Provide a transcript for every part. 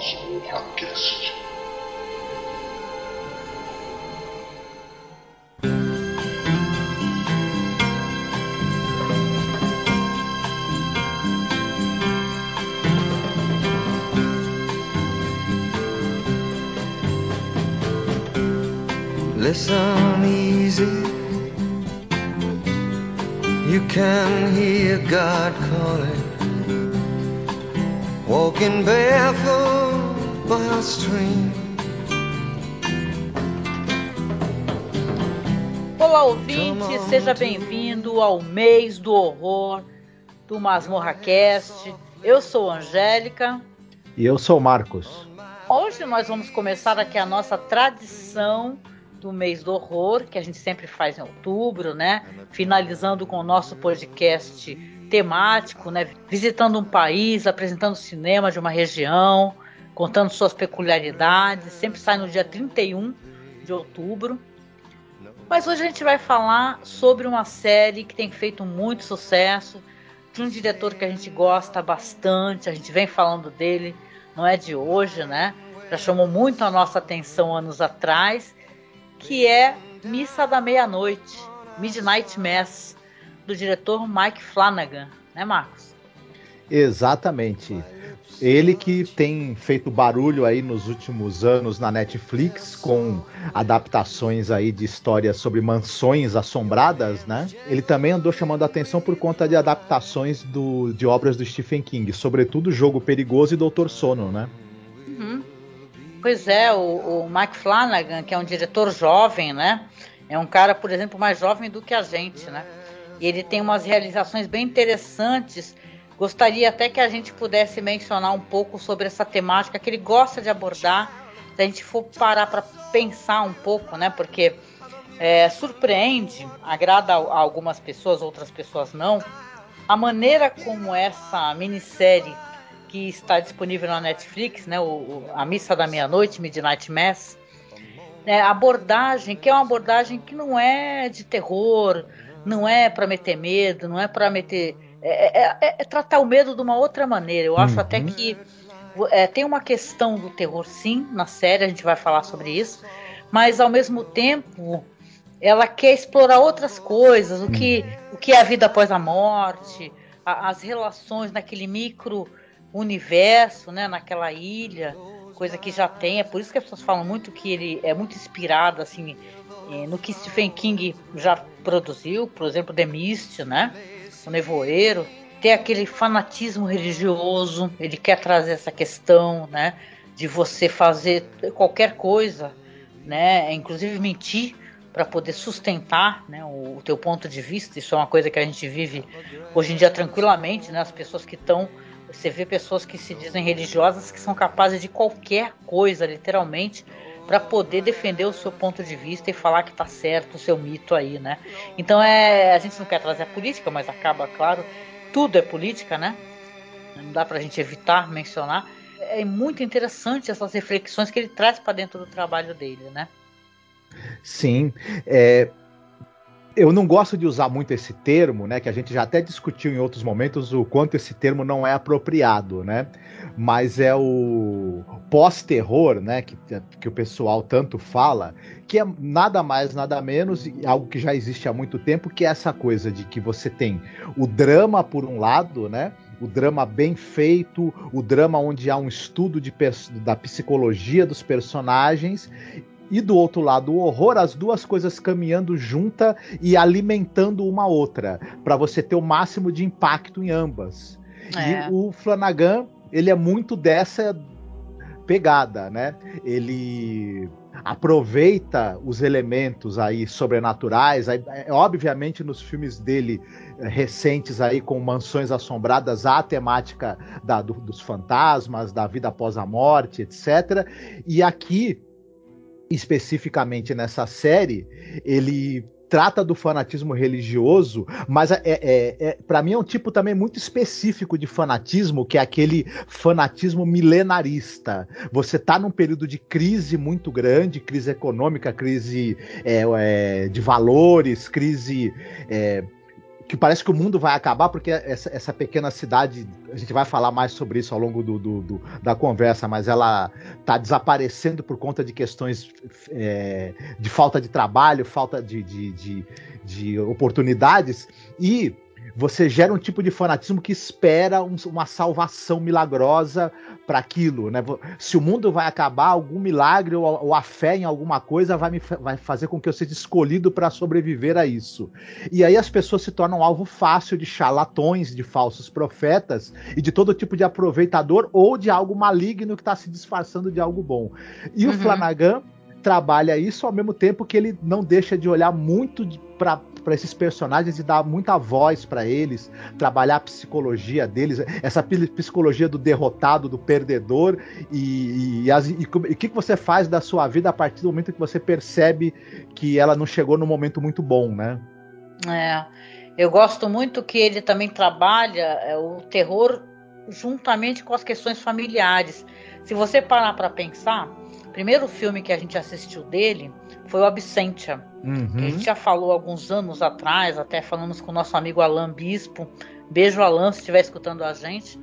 do Masmorra Cast. Listen easy. You can hear God calling. Walking barefoot stream. Olá, ouvinte, seja bem-vindo ao mês do horror do Masmorra Cast. Eu sou Angélica. E eu sou Marcos. Hoje nós vamos começar aqui a nossa tradição do mês do horror, que a gente sempre faz em outubro, né? Finalizando com o nosso podcast temático, né? Visitando um país, apresentando cinema de uma região, contando suas peculiaridades. Sempre sai no dia 31 de outubro. Mas hoje a gente vai falar sobre uma série que tem feito muito sucesso, de um diretor que a gente gosta bastante, a gente vem falando dele, não é de hoje, né? Já chamou muito a nossa atenção anos atrás que é Missa da Meia-Noite, Midnight Mass, do diretor Mike Flanagan, né, Marcos? Exatamente. Ele que tem feito barulho aí nos últimos anos na Netflix com adaptações aí de histórias sobre mansões assombradas, né? Ele também andou chamando a atenção por conta de adaptações do, de obras do Stephen King, sobretudo Jogo Perigoso e Doutor Sono, né? Uhum. Pois é, o, o Mike Flanagan, que é um diretor jovem, né? É um cara, por exemplo, mais jovem do que a gente, né? E ele tem umas realizações bem interessantes. Gostaria até que a gente pudesse mencionar um pouco sobre essa temática que ele gosta de abordar. Se a gente for parar para pensar um pouco, né? Porque é, surpreende, agrada a algumas pessoas, outras pessoas não. A maneira como essa minissérie que está disponível na Netflix, né, o, a Missa da Meia-Noite, Midnight Mass, né, abordagem que é uma abordagem que não é de terror, não é para meter medo, não é para meter é, é, é, é, tratar o medo de uma outra maneira. Eu acho uhum. até que é, tem uma questão do terror, sim, na série a gente vai falar sobre isso, mas ao mesmo tempo ela quer explorar outras coisas, o que, uhum. o que é a vida após a morte, a, as relações naquele micro universo, né, naquela ilha, coisa que já tem. É por isso que as pessoas falam muito que ele é muito inspirado assim no que Stephen King já produziu, por exemplo, The Mist, né, o Nevoeiro. Tem aquele fanatismo religioso. Ele quer trazer essa questão, né, de você fazer qualquer coisa, né, inclusive mentir para poder sustentar né, o, o teu ponto de vista. Isso é uma coisa que a gente vive hoje em dia tranquilamente, né? As pessoas que estão você vê pessoas que se dizem religiosas que são capazes de qualquer coisa, literalmente, para poder defender o seu ponto de vista e falar que está certo o seu mito aí, né? Então é, a gente não quer trazer a política, mas acaba, claro, tudo é política, né? Não dá para a gente evitar mencionar. É muito interessante essas reflexões que ele traz para dentro do trabalho dele, né? Sim, é, eu não gosto de usar muito esse termo, né? Que a gente já até discutiu em outros momentos o quanto esse termo não é apropriado, né? Mas é o pós-terror, né? Que, que o pessoal tanto fala, que é nada mais, nada menos, algo que já existe há muito tempo, que é essa coisa de que você tem o drama por um lado, né? o drama bem feito, o drama onde há um estudo de, da psicologia dos personagens e do outro lado o horror, as duas coisas caminhando junta e alimentando uma outra, para você ter o máximo de impacto em ambas. É. E o Flanagan, ele é muito dessa pegada, né? Ele aproveita os elementos aí sobrenaturais, aí, é, obviamente nos filmes dele é, recentes aí com mansões assombradas a temática da, do, dos fantasmas, da vida após a morte, etc. E aqui especificamente nessa série, ele trata do fanatismo religioso, mas é, é, é para mim é um tipo também muito específico de fanatismo, que é aquele fanatismo milenarista. Você tá num período de crise muito grande, crise econômica, crise é, é, de valores, crise é, que parece que o mundo vai acabar, porque essa, essa, pequena cidade, a gente vai falar mais sobre isso ao longo do, do, do da conversa, mas ela está desaparecendo por conta de questões é, de falta de trabalho, falta de, de, de, de oportunidades, e você gera um tipo de fanatismo que espera um, uma salvação milagrosa para aquilo, né? Se o mundo vai acabar, algum milagre ou, ou a fé em alguma coisa vai, me, vai fazer com que eu seja escolhido para sobreviver a isso. E aí as pessoas se tornam alvo fácil de charlatões, de falsos profetas e de todo tipo de aproveitador ou de algo maligno que está se disfarçando de algo bom. E uhum. o Flanagan trabalha isso ao mesmo tempo que ele não deixa de olhar muito para para esses personagens e dar muita voz para eles, trabalhar a psicologia deles, essa psicologia do derrotado, do perdedor e, e, e, o que, que você faz da sua vida a partir do momento que você percebe que ela não chegou no momento muito bom, né? É, eu gosto muito que ele também trabalha é, o terror juntamente com as questões familiares. Se você parar para pensar, primeiro filme que a gente assistiu dele foi o Absentia. Uhum. Que a gente já falou alguns anos atrás, até falamos com o nosso amigo Alan Bispo. Beijo, Alan, se estiver escutando a gente.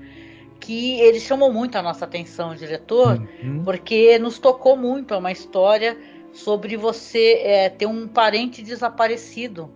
Que ele chamou muito a nossa atenção, diretor, uhum. porque nos tocou muito. É uma história sobre você é, ter um parente desaparecido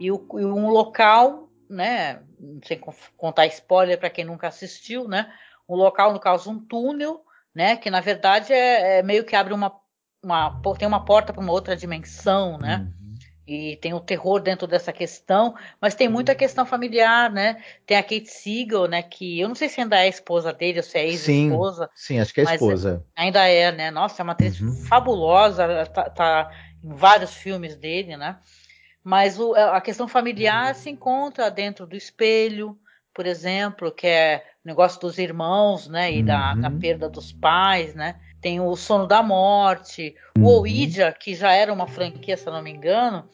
e, o, e um local, né? Sem contar spoiler para quem nunca assistiu, né? Um local, no caso, um túnel né? Que na verdade é, é meio que abre uma, uma tem uma porta para uma outra dimensão, né? Uhum. E tem o terror dentro dessa questão, mas tem muita uhum. questão familiar, né? Tem a Kate Siegel, né? Que eu não sei se ainda é a esposa dele ou se é ex-esposa. Sim, sim, acho que é a esposa. Ainda é, né? Nossa, é uma atriz uhum. fabulosa, tá, tá, em vários filmes dele, né? Mas o, a questão familiar se encontra dentro do espelho, por exemplo, que é o negócio dos irmãos, né? E uhum. da, da, perda dos pais, né? Tem o Sono da Morte, uhum. o Ouija, que já era uma franquia, se eu não me engano.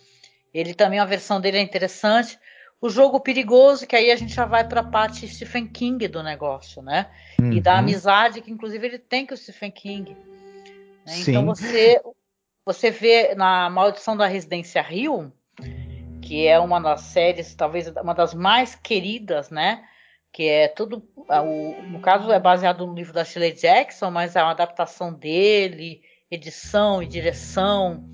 Ele também, a versão dele é interessante. O jogo perigoso, que aí a gente já vai para a parte Stephen King do negócio, né? Uhum. E da uhum. amizade que, inclusive, ele tem com o Stephen King. Né? Então você, você vê na Maldição da Residência Rio que é uma das séries, talvez uma das mais queridas, né? Que é tudo. O, no caso, é baseado no livro da Shirley Jackson, mas é uma adaptação dele, edição e direção.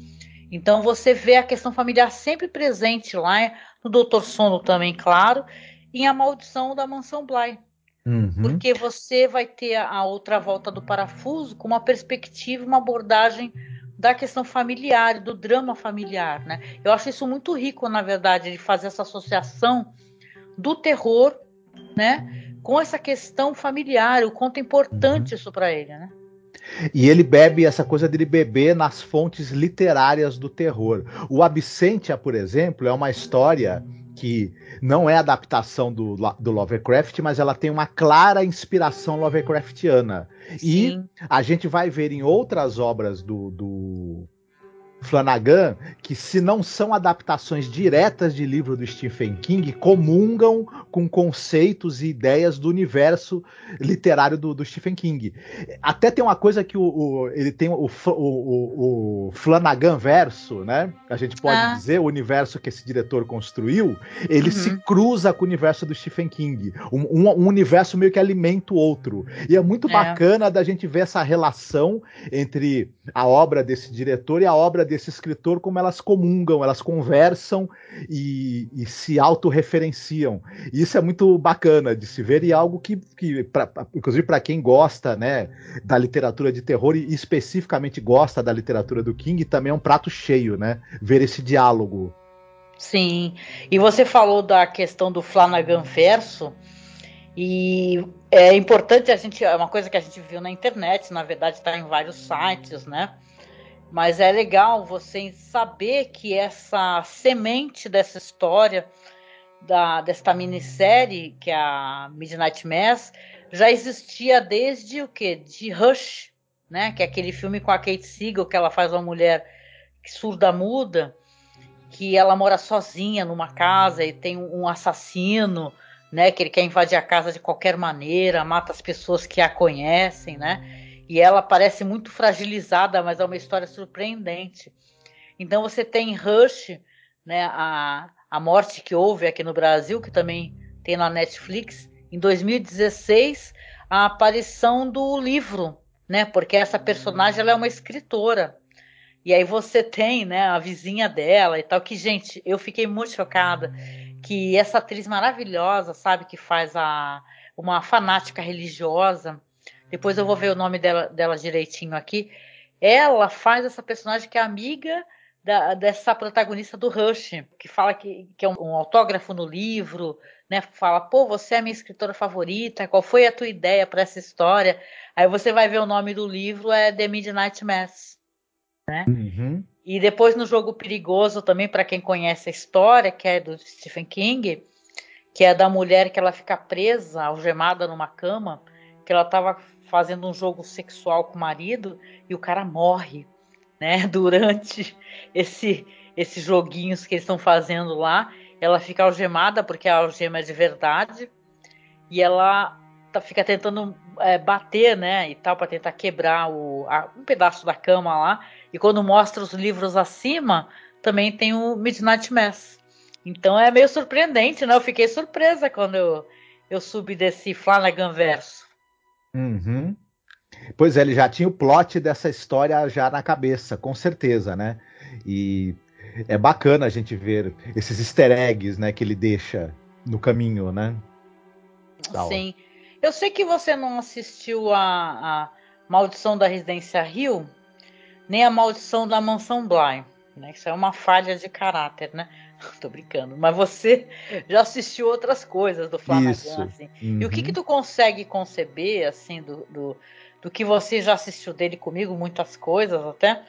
Então você vê a questão familiar sempre presente lá, no Doutor Sono também, claro, e a maldição da mansão Bly. Uhum. Porque você vai ter a outra volta do parafuso com uma perspectiva, uma abordagem da questão familiar, do drama familiar, né? Eu acho isso muito rico, na verdade, de fazer essa associação do terror, né, com essa questão familiar, o quanto é importante uhum. isso para ele, né? E ele bebe essa coisa dele beber nas fontes literárias do terror. O Absentia, por exemplo, é uma história que não é adaptação do, do Lovecraft, mas ela tem uma clara inspiração Lovecraftiana. Sim. E a gente vai ver em outras obras do, do Flanagan, que se não são adaptações diretas de livro do Stephen King, comungam com conceitos e ideias do universo literário do, do Stephen King. Até tem uma coisa que o, o ele tem o, o, o, Flanagan verso, né? A gente pode ah. dizer, o universo que esse diretor construiu, ele uhum. se cruza com o universo do Stephen King. Um, um, um, universo meio que alimenta o outro. E é muito é. bacana da gente ver essa relação entre a obra desse diretor e a obra desse escritor, como elas comungam, elas conversam e, e se autorreferenciam. Isso é muito bacana de se ver e é algo que, que pra, inclusive para quem gosta né, da literatura de terror e especificamente gosta da literatura do King, também é um prato cheio, né? Ver esse diálogo. Sim. E você falou da questão do Flanagan verso. E é importante a gente, é uma coisa que a gente viu na internet, na verdade está em vários sites, né? Mas é legal você saber que essa semente dessa história, da, desta minissérie, que é a Midnight Mass, já existia desde o que? De Rush, né? Que é aquele filme com a Kate Siegel, que ela faz uma mulher surda muda. que ela mora sozinha numa casa e tem um assassino, né? Que ele quer invadir a casa de qualquer maneira, mata as pessoas que a conhecem, né? E ela parece muito fragilizada, mas é uma história surpreendente. Então você tem Rush, né? A, a morte que houve aqui no Brasil, que também tem na Netflix, em 2016, a aparição do livro, né? Porque essa personagem ela é uma escritora. E aí você tem, né, a vizinha dela e tal, que, gente, eu fiquei muito chocada que essa atriz maravilhosa, sabe, que faz a uma fanática religiosa, depois eu vou ver o nome dela, dela direitinho aqui, ela faz essa personagem que é amiga da, dessa protagonista do Rush, que fala que, que é um, um, autógrafo no livro, né? Fala, pô, você é minha escritora favorita, qual foi a tua ideia para essa história? Aí você vai ver o nome do livro, é The Midnight Mass, né? Uhum. E depois no Jogo Perigoso também, para quem conhece a história, que é do Stephen King, que é da mulher que ela fica presa, algemada numa cama, que ela estava fazendo um jogo sexual com o marido e o cara morre, né? Durante esse esses joguinhos que eles estão fazendo lá, ela fica algemada porque a algema é de verdade e ela tá, fica tentando é, bater, né, e tal para tentar quebrar o, a, um pedaço da cama lá e quando mostra os livros acima, também tem o Midnight Mass. Então é meio surpreendente, né? Eu fiquei surpresa quando eu, eu subi desse Flanagan verso. Uhum. Pois é, ele já tinha o plot dessa história já na cabeça, com certeza, né? E é bacana a gente ver esses easter eggs, né, que ele deixa no caminho, né? Sim. Eu sei que você não assistiu a, a Maldição da Residência Rio, nem a maldição da mansão Bly. Né? Isso é uma falha de caráter, né? Tô brincando. Mas você já assistiu outras coisas do Flanagan, assim. Uhum. E o que uhum. que tu consegue conceber, assim, do, do, do, que você já assistiu dele comigo, muitas coisas até,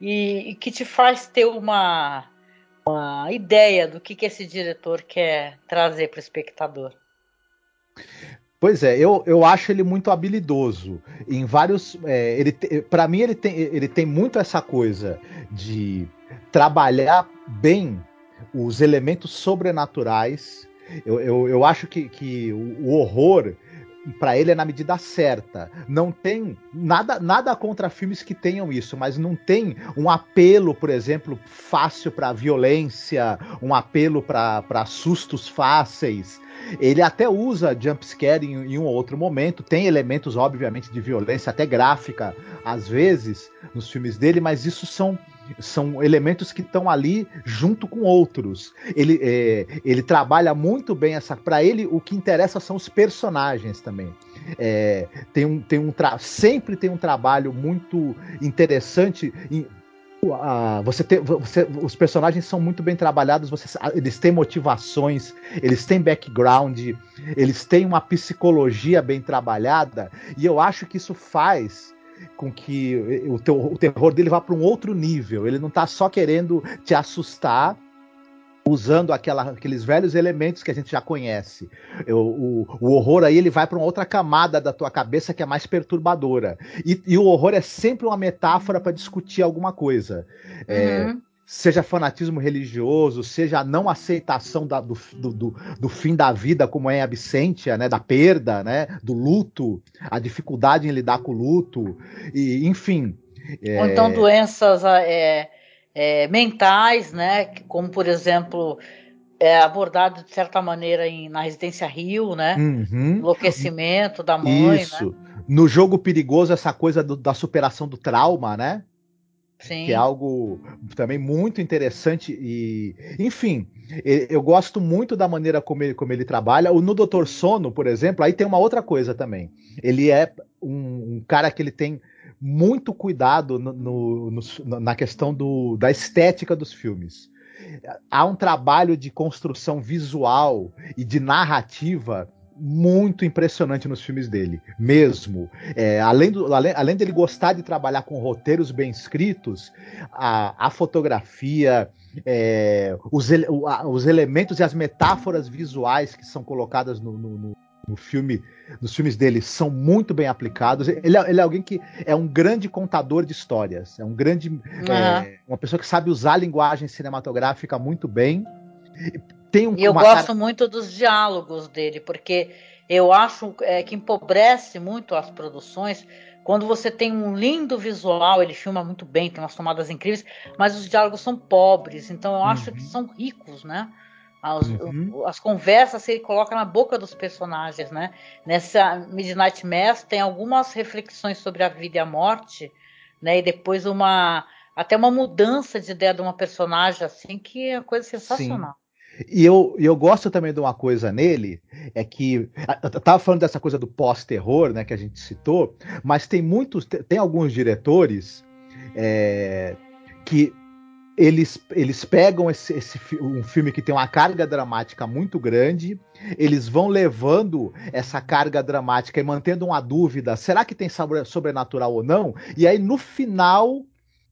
e, e que te faz ter uma, uma ideia do que, que esse diretor quer trazer para o espectador? Pois é, eu, eu acho ele muito habilidoso. Em vários. É, ele para mim, ele tem, ele tem muito essa coisa de trabalhar bem os elementos sobrenaturais. Eu, eu, eu acho que, que o, horror para ele é na medida certa. Não tem nada nada contra filmes que tenham isso, mas não tem um apelo, por exemplo, fácil para violência, um apelo para sustos fáceis. Ele até usa jumpscare em, em um ou outro momento, tem elementos, obviamente, de violência, até gráfica, às vezes, nos filmes dele, mas isso são são elementos que estão ali junto com outros. Ele, é, ele trabalha muito bem essa. Para ele, o que interessa são os personagens também. É, tem um, tem um sempre tem um trabalho muito interessante. Em, Uh, você tem, você, os personagens são muito bem trabalhados, você, eles têm motivações, eles têm background, eles têm uma psicologia bem trabalhada, e eu acho que isso faz com que o, teu, o terror dele vá para um outro nível. Ele não está só querendo te assustar, usando aquela, aqueles velhos elementos que a gente já conhece. O, o, horror aí ele vai para uma outra camada da tua cabeça que é mais perturbadora. E, e o horror é sempre uma metáfora para discutir alguma coisa. É, uhum. Seja fanatismo religioso, seja a não aceitação da, do, do, do, fim da vida, como é a absência, né, da perda, né, do luto, a dificuldade em lidar com o luto, e enfim. É... Ou então doenças é, é, mentais, né? Como por exemplo é abordado de certa maneira em, na Residência Rio, né? Uhum. Enlouquecimento da mãe. Isso. Né? No jogo perigoso, essa coisa do, da superação do trauma, né? Sim. Que é algo também muito interessante e, enfim, eu gosto muito da maneira como ele, como ele trabalha. O no Doutor Sono, por exemplo, aí tem uma outra coisa também. Ele é um, um cara que ele tem muito cuidado no, no, no, na questão do, da estética dos filmes. Há um trabalho de construção visual e de narrativa muito impressionante nos filmes dele, mesmo. É, além, do, além, além dele gostar de trabalhar com roteiros bem escritos, a, a fotografia, é, os, os, elementos e as metáforas visuais que são colocadas no, no, no filme, nos filmes dele são muito bem aplicados. Ele é, ele é, alguém que é um grande contador de histórias, é um grande, uhum. é, uma pessoa que sabe usar a linguagem cinematográfica muito bem. Tem um, e eu gosto cara... muito dos diálogos dele, porque eu acho é, que empobrece muito as produções quando você tem um lindo visual, ele filma muito bem, tem umas tomadas incríveis, mas os diálogos são pobres, então eu acho uhum. que são ricos, né? As, uhum. as conversas ele coloca na boca dos personagens, né? Nessa Midnight Mass tem algumas reflexões sobre a vida e a morte, né? E depois uma até uma mudança de ideia de uma personagem assim que é coisa sensacional. Sim. E eu, eu gosto também de uma coisa nele, é que. Eu tava falando dessa coisa do pós-terror, né, que a gente citou, mas tem muitos. Tem alguns diretores é, que eles, eles pegam esse, esse, um filme que tem uma carga dramática muito grande, eles vão levando essa carga dramática e mantendo uma dúvida: será que tem sobrenatural ou não? E aí no final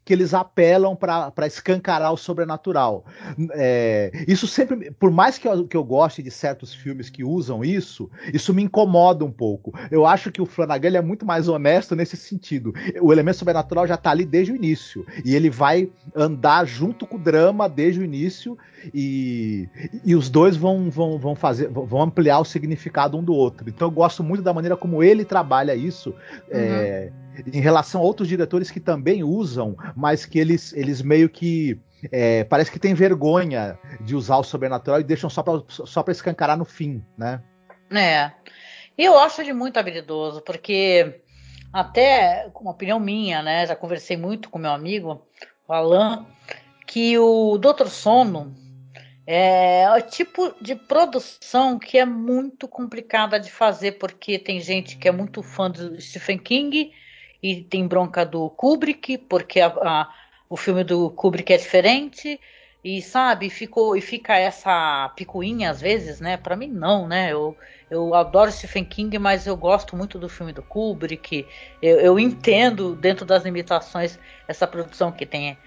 que eles apelam para escancarar o sobrenatural. É, isso sempre, por mais que eu, que eu goste de certos filmes que usam isso, isso me incomoda um pouco. Eu acho que o Flanagan é muito mais honesto nesse sentido. O elemento sobrenatural já está ali desde o início e ele vai andar junto com o drama desde o início e, e os dois vão, vão, vão fazer, vão ampliar o significado um do outro. Então eu gosto muito da maneira como ele trabalha isso. É, uhum. É, em relação a outros diretores que também usam, mas que eles, eles meio que é, parece que tem vergonha de usar o sobrenatural e deixam só para só escancarar no fim, né? É. Eu acho ele muito habilidoso, porque até, uma opinião minha, né? Já conversei muito com meu amigo, o Alan, que o Doutor Sono é o tipo de produção que é muito complicada de fazer, porque tem gente que é muito fã do Stephen King e tem bronca do Kubrick, porque a, a, o filme do Kubrick é diferente, e sabe, ficou e fica essa picuinha às vezes, né? Para mim não, né? Eu, eu adoro Stephen King, mas eu gosto muito do filme do Kubrick. Eu, eu entendo dentro das limitações essa produção que tem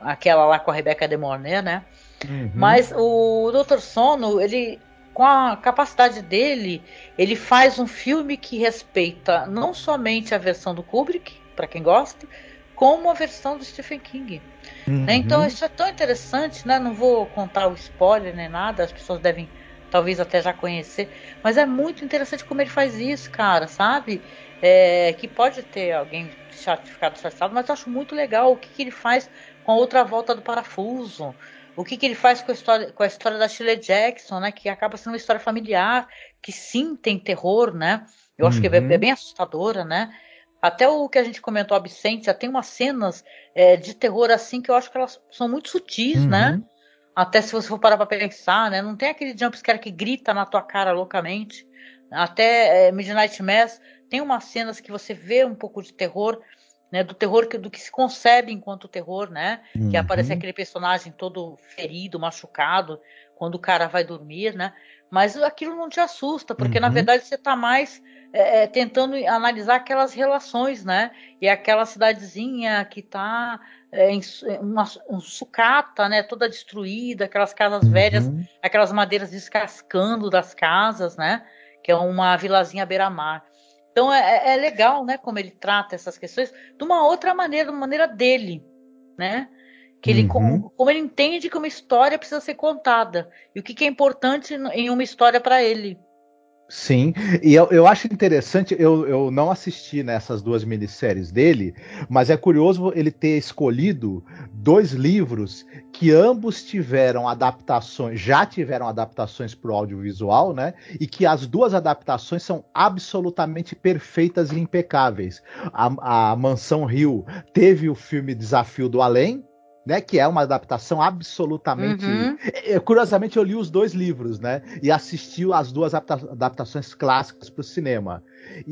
aquela lá com a Rebecca De Mornay, né? Uhum. Mas o Dr. Sono, ele com a capacidade dele, ele faz um filme que respeita não somente a versão do Kubrick, para quem gosta, como a versão do Stephen King. Uhum. Né? Então isso é tão interessante, né? Não vou contar o spoiler nem nada, as pessoas devem talvez até já conhecer, mas é muito interessante como ele faz isso, cara, sabe? É, que pode ter alguém ficado chateado, mas eu acho muito legal o que, que ele faz com a outra volta do parafuso o que, que ele faz com a, história, com a história da Shirley Jackson, né? Que acaba sendo uma história familiar, que sim tem terror, né? Eu acho uhum. que é, é, bem assustadora, né? Até o que a gente comentou, Absente, já tem umas cenas é, de terror assim que eu acho que elas são muito sutis, né? uhum. né? Até se você for parar pra pensar, né? Não tem aquele jumpscare que grita na tua cara loucamente. Até é, Midnight Mass tem umas cenas que você vê um pouco de terror, né, do terror que, do que se concebe enquanto terror, né? Uhum. Que aparece aquele personagem todo ferido, machucado, quando o cara vai dormir, né? Mas aquilo não te assusta, porque uhum. na verdade você está mais é, é, tentando analisar aquelas relações, né? E aquela cidadezinha que está é, em uma, um sucata, né? Toda destruída, aquelas casas uhum. velhas, aquelas madeiras descascando das casas, né? Que é uma vilazinha beira-mar. Então é, é, é, legal, né, como ele trata essas questões de uma outra maneira, de uma maneira dele, né? Que ele, uhum. como, como, ele entende que uma história precisa ser contada e o que, que é importante em uma história para ele. Sim, e eu, eu acho interessante, eu, eu não assisti nessas duas minisséries dele, mas é curioso ele ter escolhido dois livros que ambos tiveram adaptações, já tiveram adaptações para o audiovisual, né? E que as duas adaptações são absolutamente perfeitas e impecáveis. A, a Mansão Rio teve o filme Desafio do Além, né, que é uma adaptação absolutamente. Uhum. É, curiosamente, eu li os dois livros, né? E assisti as duas adapta adaptações clássicas para o cinema.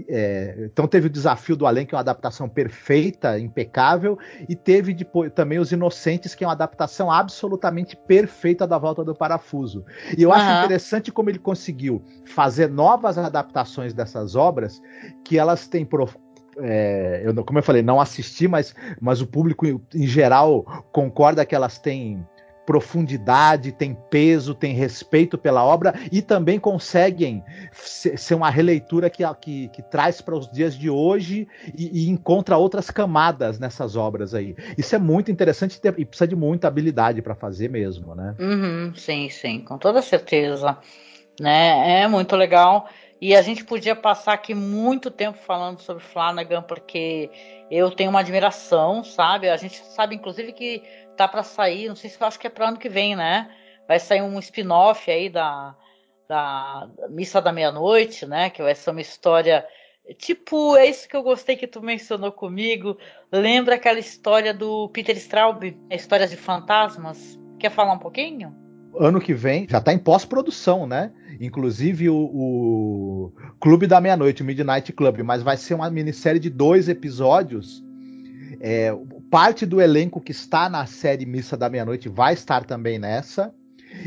É, então teve o Desafio do Além, que é uma adaptação perfeita, impecável, e teve depois também Os Inocentes, que é uma adaptação absolutamente perfeita da Volta do Parafuso. E eu uhum. acho interessante como ele conseguiu fazer novas adaptações dessas obras, que elas têm é, eu, como eu falei, não assisti, mas, mas o público em geral concorda que elas têm profundidade, tem peso, tem respeito pela obra e também conseguem ser uma releitura que, que, que traz para os dias de hoje e, e, encontra outras camadas nessas obras aí. Isso é muito interessante e precisa de muita habilidade para fazer mesmo, né? Uhum, sim, sim, com toda certeza. Né? É muito legal. E a gente podia passar aqui muito tempo falando sobre Flanagan, porque eu tenho uma admiração, sabe? A gente sabe, inclusive, que tá para sair, não sei se eu acho que é para ano que vem, né? Vai sair um spin-off aí da, da Missa da Meia-Noite, né? Que vai ser uma história. Tipo, é isso que eu gostei que tu mencionou comigo. Lembra aquela história do Peter Straub, Histórias de Fantasmas? Quer falar um pouquinho? Ano que vem, já está em pós-produção, né? Inclusive o, o Clube da Meia-Noite, o Midnight Club, mas vai ser uma minissérie de dois episódios é, parte do elenco que está na série Missa da Meia-Noite vai estar também nessa.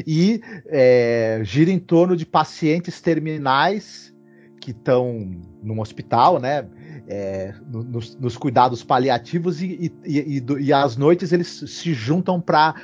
E é, gira em torno de pacientes terminais que estão num hospital, né? É, nos, nos, cuidados paliativos e, e, e, e, às noites eles se juntam para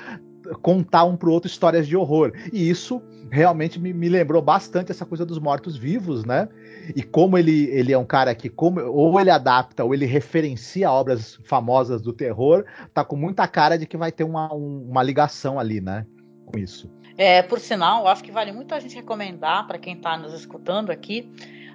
contar um para o outro histórias de horror. E isso realmente me, me lembrou bastante essa coisa dos mortos-vivos, né? E como ele, ele é um cara que, como, ou ele adapta ou ele referencia obras famosas do terror, tá com muita cara de que vai ter uma, um, uma ligação ali, né? Com isso. É, por sinal, acho que vale muito a gente recomendar para quem está nos escutando aqui.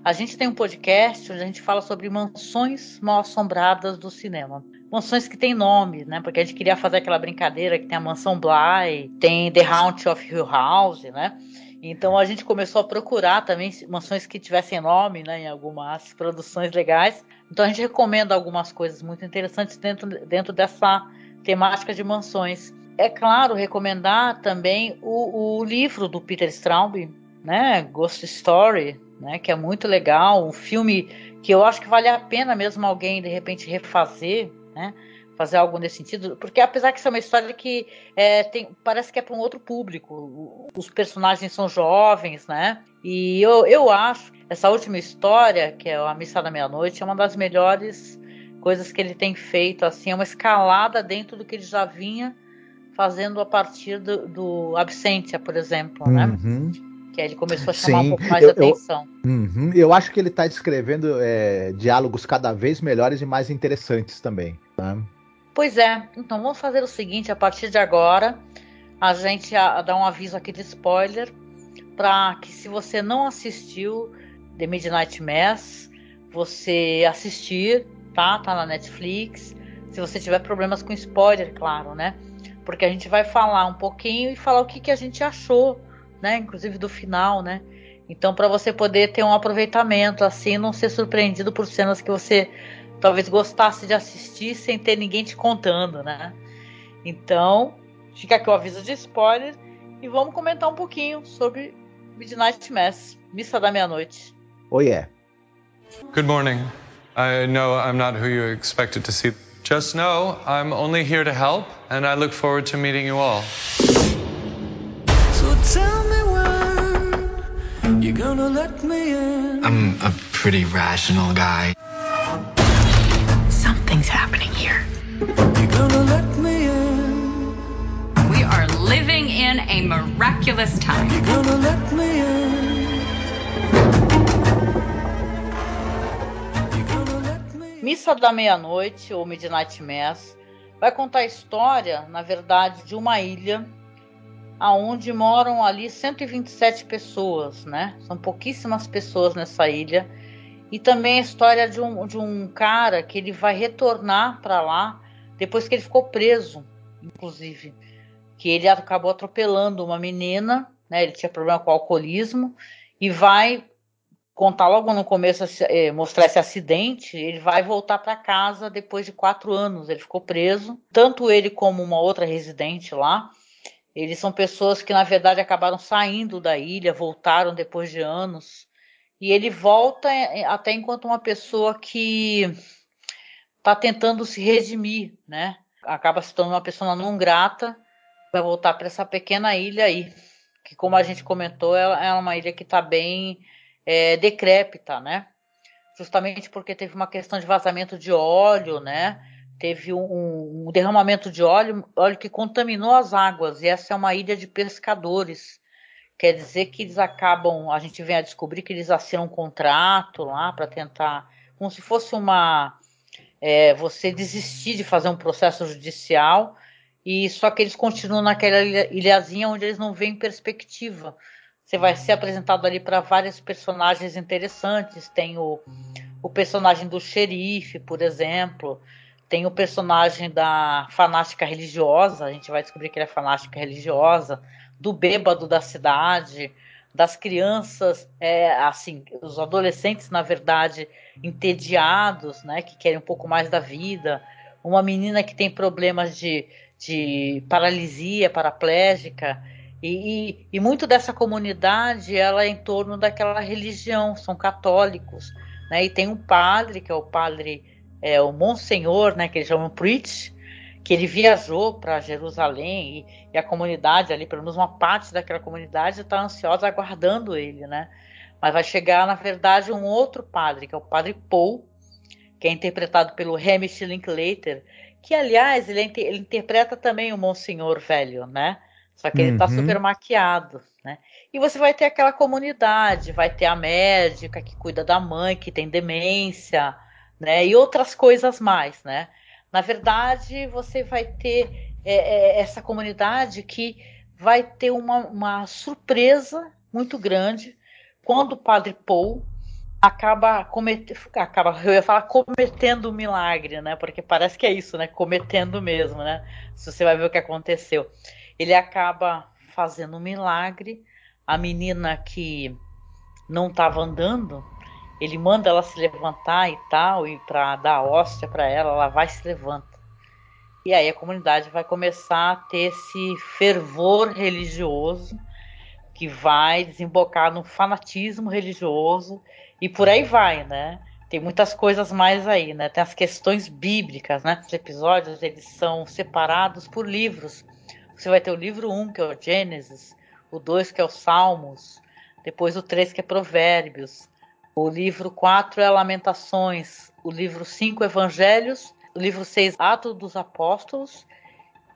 A gente tem um podcast onde a gente fala sobre mansões mal assombradas do cinema. Mansões que têm nome, né? Porque a gente queria fazer aquela brincadeira que tem a mansão Bly, tem The Haunt of Hill House, né? Então a gente começou a procurar também mansões que tivessem nome, né, em algumas produções legais. Então a gente recomenda algumas coisas muito interessantes dentro, dentro dessa temática de mansões. É claro, recomendar também o, o livro do Peter Straub, né, Ghost Story, né, que é muito legal, um filme que eu acho que vale a pena mesmo alguém de repente refazer, né? fazer algo nesse sentido, porque apesar que isso é uma história que é, tem, parece que é para um outro público, os personagens são jovens, né? E eu, eu acho essa última história, que é a Missa da Meia-Noite, é uma das melhores coisas que ele tem feito, assim, é uma escalada dentro do que ele já vinha fazendo a partir do, do Absentia, por exemplo, né? uhum. né? Que ele começou a chamar Sim, um pouco mais eu, de atenção. Eu, uhum, eu acho que ele está descrevendo é, diálogos cada vez melhores e mais interessantes também. Né? Pois é, então vamos fazer o seguinte: a partir de agora, a gente dá um aviso aqui de spoiler para que se você não assistiu The Midnight Mass, você assistir, tá? Tá na Netflix. Se você tiver problemas com spoiler, claro, né? Porque a gente vai falar um pouquinho e falar o que, que a gente achou, né? Inclusive do final, né? Então, para você poder ter um aproveitamento assim, não ser surpreendido por cenas que você talvez gostasse de assistir sem ter ninguém te contando, né? Então, fica aqui o aviso de spoiler e vamos comentar um pouquinho sobre Midnight Mass, Missa da Meia-Noite. Oh yeah. Good morning. I know I'm not who you expected to see. Just know I'm only here to help and I look forward to meeting you all. So me you're gonna let me in. I'm a pretty rational guy. Something's happening here. We are living in a miraculous time. Missa da Meia-Noite, ou Midnight Mass, vai contar a história, na verdade, de uma ilha aonde moram ali 127 pessoas, né? São pouquíssimas pessoas nessa ilha e também a história de um, de um cara que ele vai retornar para lá depois que ele ficou preso, inclusive. Que ele acabou atropelando uma menina, né? Ele tinha problema com alcoolismo e vai contar logo no começo, é, mostrar esse acidente. Ele vai voltar para casa depois de quatro anos. Ele ficou preso, tanto ele como uma outra residente lá. Eles são pessoas que, na verdade, acabaram saindo da ilha, voltaram depois de anos e ele volta é, até enquanto uma pessoa que está tentando se redimir, né? Acaba se tornando uma pessoa não grata, vai voltar para essa pequena ilha aí, que como a gente comentou, ela é uma ilha que está bem é, decrépita, né? Justamente porque teve uma questão de vazamento de óleo, né? Teve um, um, derramamento de óleo, óleo que contaminou as águas, e essa é uma ilha de pescadores. Quer dizer que eles acabam, a gente vem a descobrir que eles assinam um contrato lá para tentar, como se fosse uma. É, você desistir de fazer um processo judicial, e só que eles continuam naquela ilhazinha onde eles não veem perspectiva. Você vai ser apresentado ali para vários personagens interessantes. Tem o, o personagem do xerife, por exemplo. Tem o personagem da fanática religiosa. A gente vai descobrir que ele é fanática religiosa. Do bêbado da cidade. Das crianças, é, assim, os adolescentes, na verdade, entediados, né? Que querem um pouco mais da vida. Uma menina que tem problemas de, de paralisia paraplégica e, e, e, muito dessa comunidade ela é em torno daquela religião, são católicos, né? E tem um padre que é o padre é, o Monsenhor, né? Que eles chamam Preach, que ele viajou para Jerusalém e, e, a comunidade ali, pelo menos uma parte daquela comunidade está ansiosa aguardando ele, né? Mas vai chegar na verdade um outro padre que é o padre Paul, que é interpretado pelo Hamish Linklater, que aliás ele, é ele interpreta também o Monsenhor velho, né? Só que ele está uhum. super maquiado, né? E você vai ter aquela comunidade, vai ter a médica que cuida da mãe, que tem demência, né? E outras coisas mais, né? Na verdade, você vai ter é, é, essa comunidade que vai ter uma, uma surpresa muito grande quando o padre Paul acaba cometendo, acaba, eu ia falar cometendo um milagre, né? Porque parece que é isso, né? Cometendo mesmo, né? Se você vai ver o que aconteceu ele acaba fazendo um milagre. A menina que não estava andando, ele manda ela se levantar e tal, e para dar hóstia para ela, ela vai e se levanta. E aí a comunidade vai começar a ter esse fervor religioso que vai desembocar no fanatismo religioso e por aí vai, né? Tem muitas coisas mais aí, né? Tem as questões bíblicas, né? Os episódios eles são separados por livros você vai ter o livro 1, que é o Gênesis, o 2, que é o Salmos, depois o 3, que é Provérbios, o livro 4 é Lamentações, o livro 5, Evangelhos, o livro 6, Atos dos Apóstolos,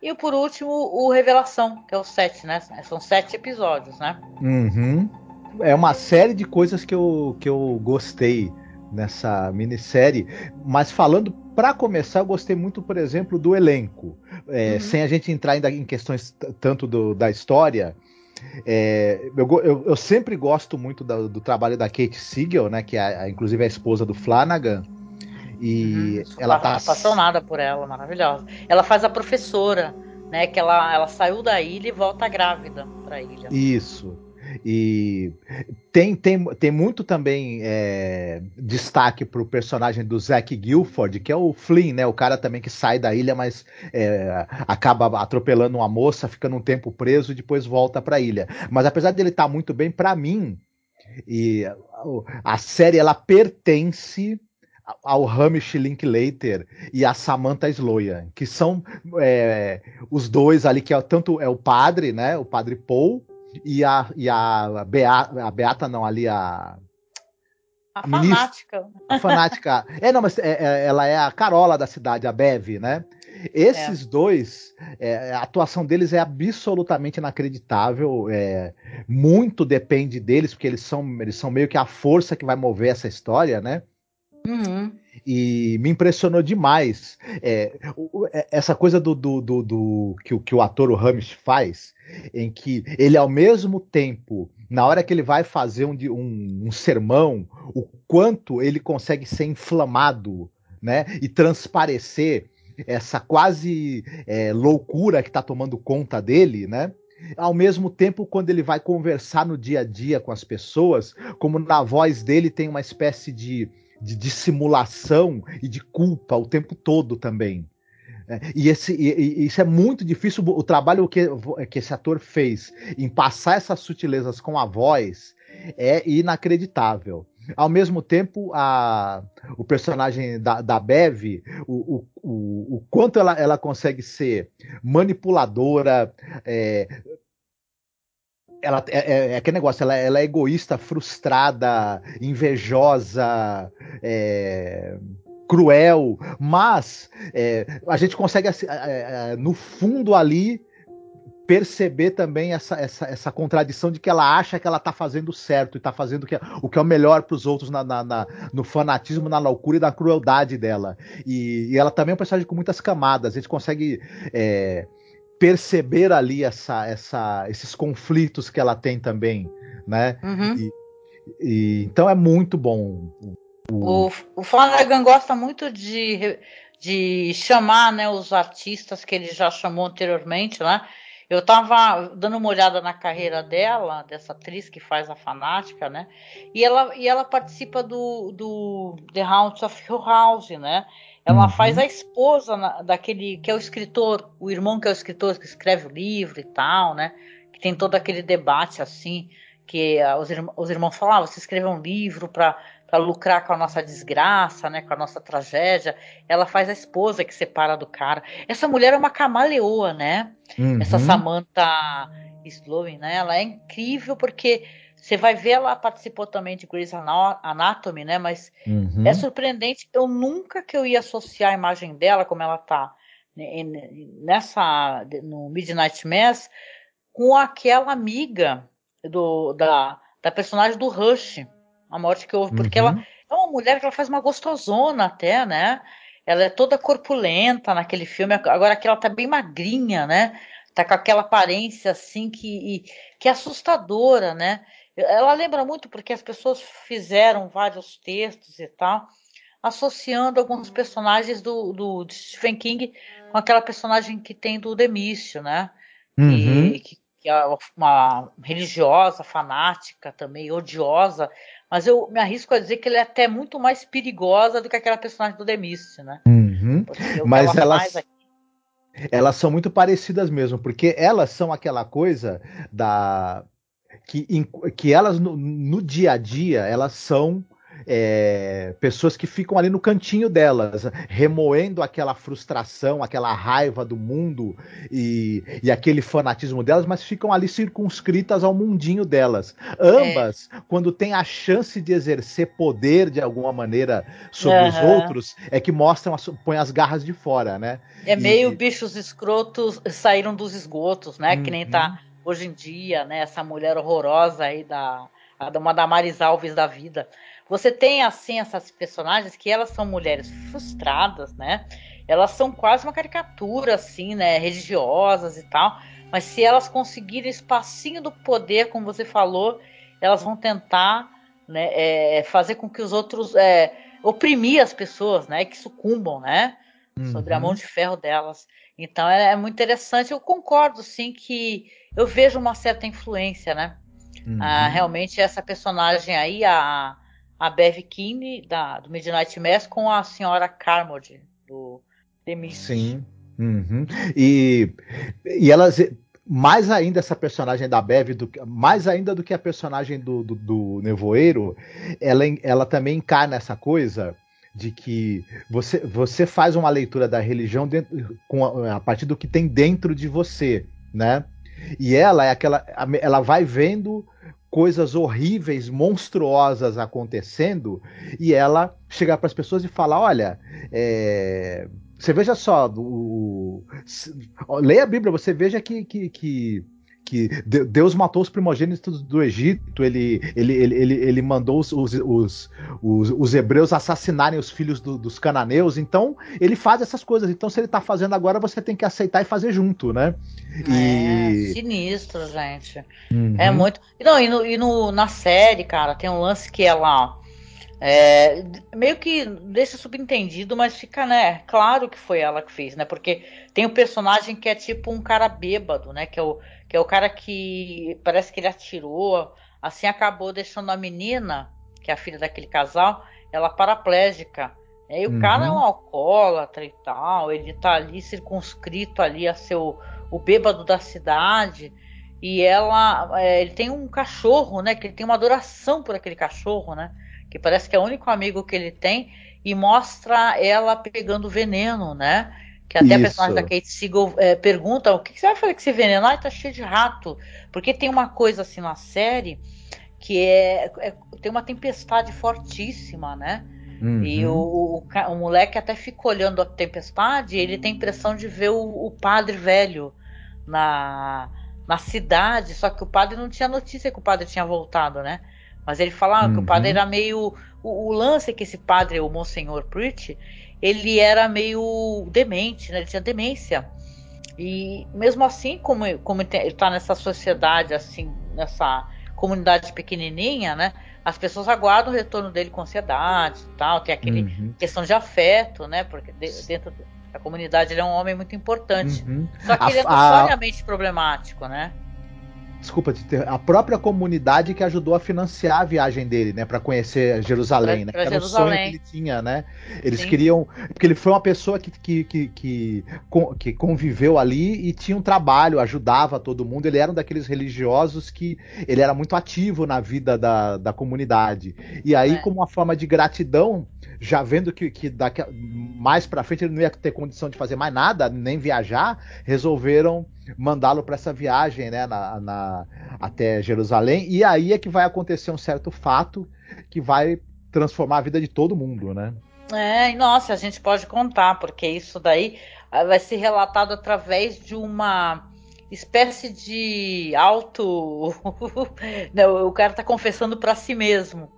e por último, o Revelação, que é o 7, né? São sete episódios, né? Uhum. É uma série de coisas que eu, que eu gostei nessa minissérie, mas falando para começar, eu gostei muito, por exemplo, do elenco. É, uhum. Sem a gente entrar ainda em questões tanto do, da história, é, eu, eu, eu, sempre gosto muito do, do, trabalho da Kate Siegel, né, que é inclusive é a esposa do Flanagan. E uhum. ela tá apaixonada por ela, maravilhosa. Ela faz a professora, né, que ela, ela saiu da ilha e volta grávida para a ilha. Isso. E tem, tem, tem muito também é, destaque o personagem do Zack Guilford, que é o Flynn, né? O cara também que sai da ilha, mas é, acaba atropelando uma moça, fica um tempo preso e depois volta para a ilha. Mas apesar dele estar tá muito bem, para mim, e a série ela pertence ao Hamish Linklater e a Samantha Sloyan, que são é, os dois ali que é tanto é o padre, né, o padre Paul e a, e a, Beata, a Beata não, ali a. A fanática. A fanática. É, não, mas é, é, ela é a Carola da cidade, a Bev, né? Esses é. dois, é, a atuação deles é absolutamente inacreditável. É, muito depende deles, porque eles são, eles são meio que a força que vai mover essa história, né? Uhum e me impressionou demais. É, é, essa coisa do, do, do, do que, o, que, o ator, o Hamish, faz, em que ele, ao mesmo tempo, na hora que ele vai fazer um, um, um sermão, o quanto ele consegue ser inflamado né, e transparecer essa quase é, loucura que está tomando conta dele, né? Ao mesmo tempo, quando ele vai conversar no dia a dia com as pessoas, como na voz dele tem uma espécie de de dissimulação e de culpa o tempo todo também. É, e, esse, e, e, isso é muito difícil. O trabalho que, que esse ator fez em passar essas sutilezas com a voz é inacreditável. Ao mesmo tempo, a, o personagem da, da Bev, o, o, o, o quanto ela, ela consegue ser manipuladora, é, ela é, é, é, aquele negócio, ela, ela, é egoísta, frustrada, invejosa, é, cruel, mas é, a gente consegue, é, é, no fundo ali, perceber também essa, essa, essa contradição de que ela acha que ela tá fazendo certo e tá fazendo o que o que é o melhor para os outros na, na, na, no fanatismo, na loucura e na crueldade dela. E, e, ela também é um personagem com muitas camadas. A gente consegue é, perceber ali essa, essa, esses conflitos que ela tem também, né? Uhum. E, e, então é muito bom. O, o Flanagan gosta muito de, de chamar né, os artistas que ele já chamou anteriormente, né? Eu estava dando uma olhada na carreira dela, dessa atriz que faz a fanática, né? E ela, e ela participa do, do The Hounds of Hill House, né? Ela uhum. faz a esposa na, daquele que é o escritor, o irmão que é o escritor que escreve o livro e tal, né? Que tem todo aquele debate assim, que uh, os, irmãos, os irmãos falavam, ah, você escreveu um livro para para lucrar com a nossa desgraça, né, com a nossa tragédia. Ela faz a esposa que separa do cara. Essa mulher é uma camaleoa, né? Uhum. Essa Samantha Sloan, né? Ela é incrível porque você vai ver, ela participou também de Grey's Anatomy, né? Mas uhum. é surpreendente. Eu nunca que eu ia associar a imagem dela, como ela tá nessa no Midnight Mass, com aquela amiga do, da, da personagem do Rush a morte que houve, porque uhum. ela é uma mulher que ela faz uma gostosona até, né? Ela é toda corpulenta naquele filme, agora que ela tá bem magrinha, né? Tá com aquela aparência assim que, que é assustadora, né? Ela lembra muito porque as pessoas fizeram vários textos e tal, associando alguns personagens do, do Stephen King com aquela personagem que tem do Demício, né? Uhum. que, que é uma religiosa, fanática também, odiosa, mas eu me arrisco a dizer que ela é até muito mais perigosa do que aquela personagem do Demis, né? Uhum. Mas ela elas, elas são muito parecidas mesmo, porque elas são aquela coisa da que, que elas no, no dia a dia elas são é, pessoas que ficam ali no cantinho delas, remoendo aquela frustração, aquela raiva do mundo e, e aquele fanatismo delas, mas ficam ali circunscritas ao mundinho delas. Ambas, é. quando têm a chance de exercer poder de alguma maneira sobre uhum. os outros, é que mostram, põem as garras de fora, né? É meio e, bichos escrotos saíram dos esgotos, né? Uhum. Que nem tá uhum. Hoje em dia, né? Essa mulher horrorosa aí da uma Damaris Alves da vida. Você tem assim essas personagens que elas são mulheres frustradas, né? Elas são quase uma caricatura assim, né, religiosas e tal, mas se elas conseguirem espacinho do poder, como você falou, elas vão tentar né, é, fazer com que os outros é, oprimir as pessoas, né, que sucumbam, né, uhum. sobre a mão de ferro delas. Então é, é, muito interessante. Eu concordo, sim, que eu vejo uma certa influência, né. Uhum. Ah, realmente essa personagem aí, a a Bev Keane da, do Midnight Mass com a senhora Carmody do The Mist. Sim. Uhum. E, e elas mais ainda essa personagem da Bev, do, mais ainda do que a personagem do, do, do Nevoeiro, ela, ela também encarna essa coisa de que você, você faz uma leitura da religião dentro, com a, a, partir do que tem dentro de você, né? E ela é aquela, ela vai vendo coisas horríveis, monstruosas acontecendo, e ela chegar para as pessoas e falar: olha, é... você veja só, o... leia a Bíblia, você veja que, que, que que Deus matou os primogênitos do Egito, ele, ele, ele, ele, ele mandou os, os, os, os, hebreus assassinarem os filhos do, dos cananeus, então ele faz essas coisas. Então, se ele está fazendo agora, você tem que aceitar e fazer junto, né? E... É, sinistro, gente. Uhum. É muito. Não, e, no, e no, na série, cara, tem um lance que ela. É, meio que deixa subentendido, mas fica, né? Claro que foi ela que fez, né? Porque tem o um personagem que é tipo um cara bêbado, né? Que é o que é o cara que parece que ele atirou, assim acabou deixando a menina, que é a filha daquele casal, ela paraplégica. E o uhum. cara é um alcoólatra e tal, ele tá ali circunscrito ali a ser o, o bêbado da cidade. E ela, é, ele tem um cachorro, né? Que ele tem uma adoração por aquele cachorro, né? Que parece que é o único amigo que ele tem. E mostra ela pegando veneno, né? Que até Isso. a personagem da Kate Siegel é, pergunta o que, que, você vai fazer com esse veneno? Ah, tá cheio de rato. Porque tem uma coisa assim na série que é, é tem uma tempestade fortíssima, né? Uhum. E o, o, o, moleque até fica olhando a tempestade e ele tem a impressão de ver o, o, padre velho na, na cidade, só que o padre não tinha notícia que o padre tinha voltado, né? Mas ele falava uhum. que o padre uhum. era meio. O, o, lance é que esse padre, o Monsenhor Pritch, ele era meio demente, né? Ele tinha demência. E mesmo assim, como, como ele está nessa sociedade, assim, nessa comunidade pequenininha, né? As pessoas aguardam o retorno dele com ansiedade e tal. Tem aquele uhum. questão de afeto, né? Porque dentro da comunidade ele é um homem muito importante. Uhum. Só que a, ele é notoriamente a... problemático, né? Desculpa, a própria comunidade que ajudou a financiar a viagem dele, né, para conhecer Jerusalém, pra, né? Pra era Jerusalém. um sonho que ele tinha, né? Eles Sim. queriam, porque ele foi uma pessoa que, que, que, que, que conviveu ali e tinha um trabalho, ajudava todo mundo. Ele era um daqueles religiosos que ele era muito ativo na vida da, da comunidade. E aí, é. como uma forma de gratidão, já vendo que, que daqui a, mais para frente ele não ia ter condição de fazer mais nada, nem viajar, resolveram mandá-lo para essa viagem, né, na, na, até Jerusalém. E aí é que vai acontecer um certo fato que vai transformar a vida de todo mundo, né? É, nossa, a gente pode contar, porque isso daí ah, vai ser relatado através de uma espécie de auto. o cara está confessando para si mesmo,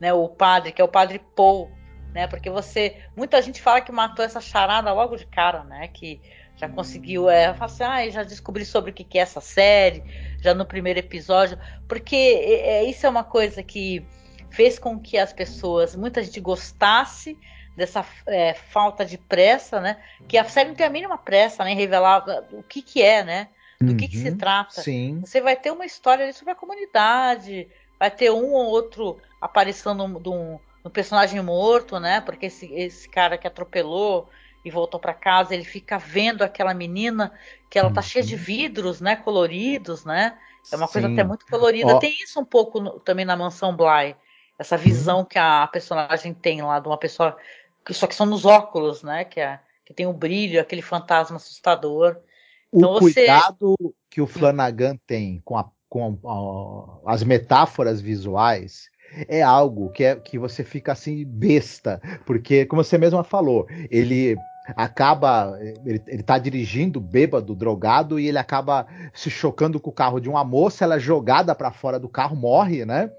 né? O padre, que é o padre Paul, né? Porque você. Muita gente fala que matou essa charada logo de cara, né? Que já conseguiu, é, assim, ah, já descobri sobre o que é essa série, já no primeiro episódio, porque é, isso é uma coisa que fez com que as pessoas, muita gente gostasse dessa é, falta de pressa, né? Que a série não tem a mínima pressa, nem né, revelar o que que é, né? Do uhum, que, que se uhum, trata. Sim. Você vai ter uma história sobre a comunidade, vai ter um ou outro aparecendo de um, um personagem morto, né? Porque esse, esse cara que atropelou e voltou para casa, ele fica vendo aquela menina que ela tá cheia de uhum. vidros, né, coloridos, né? É uma Sim. coisa até muito colorida. Oh. Tem isso um pouco no, também na mansão Bly, essa visão que a personagem tem lá de uma pessoa, só que são nos óculos, né, que é que tem o um brilho, aquele fantasma assustador. Então o você... cuidado que o Flanagan tem com, a, com a, as metáforas visuais é algo que, é, que você fica assim besta, porque como você mesma falou, ele acaba. Ele, ele tá dirigindo bêbado, drogado, e ele acaba se chocando com o carro de uma moça, ela é jogada para fora do carro, morre, né?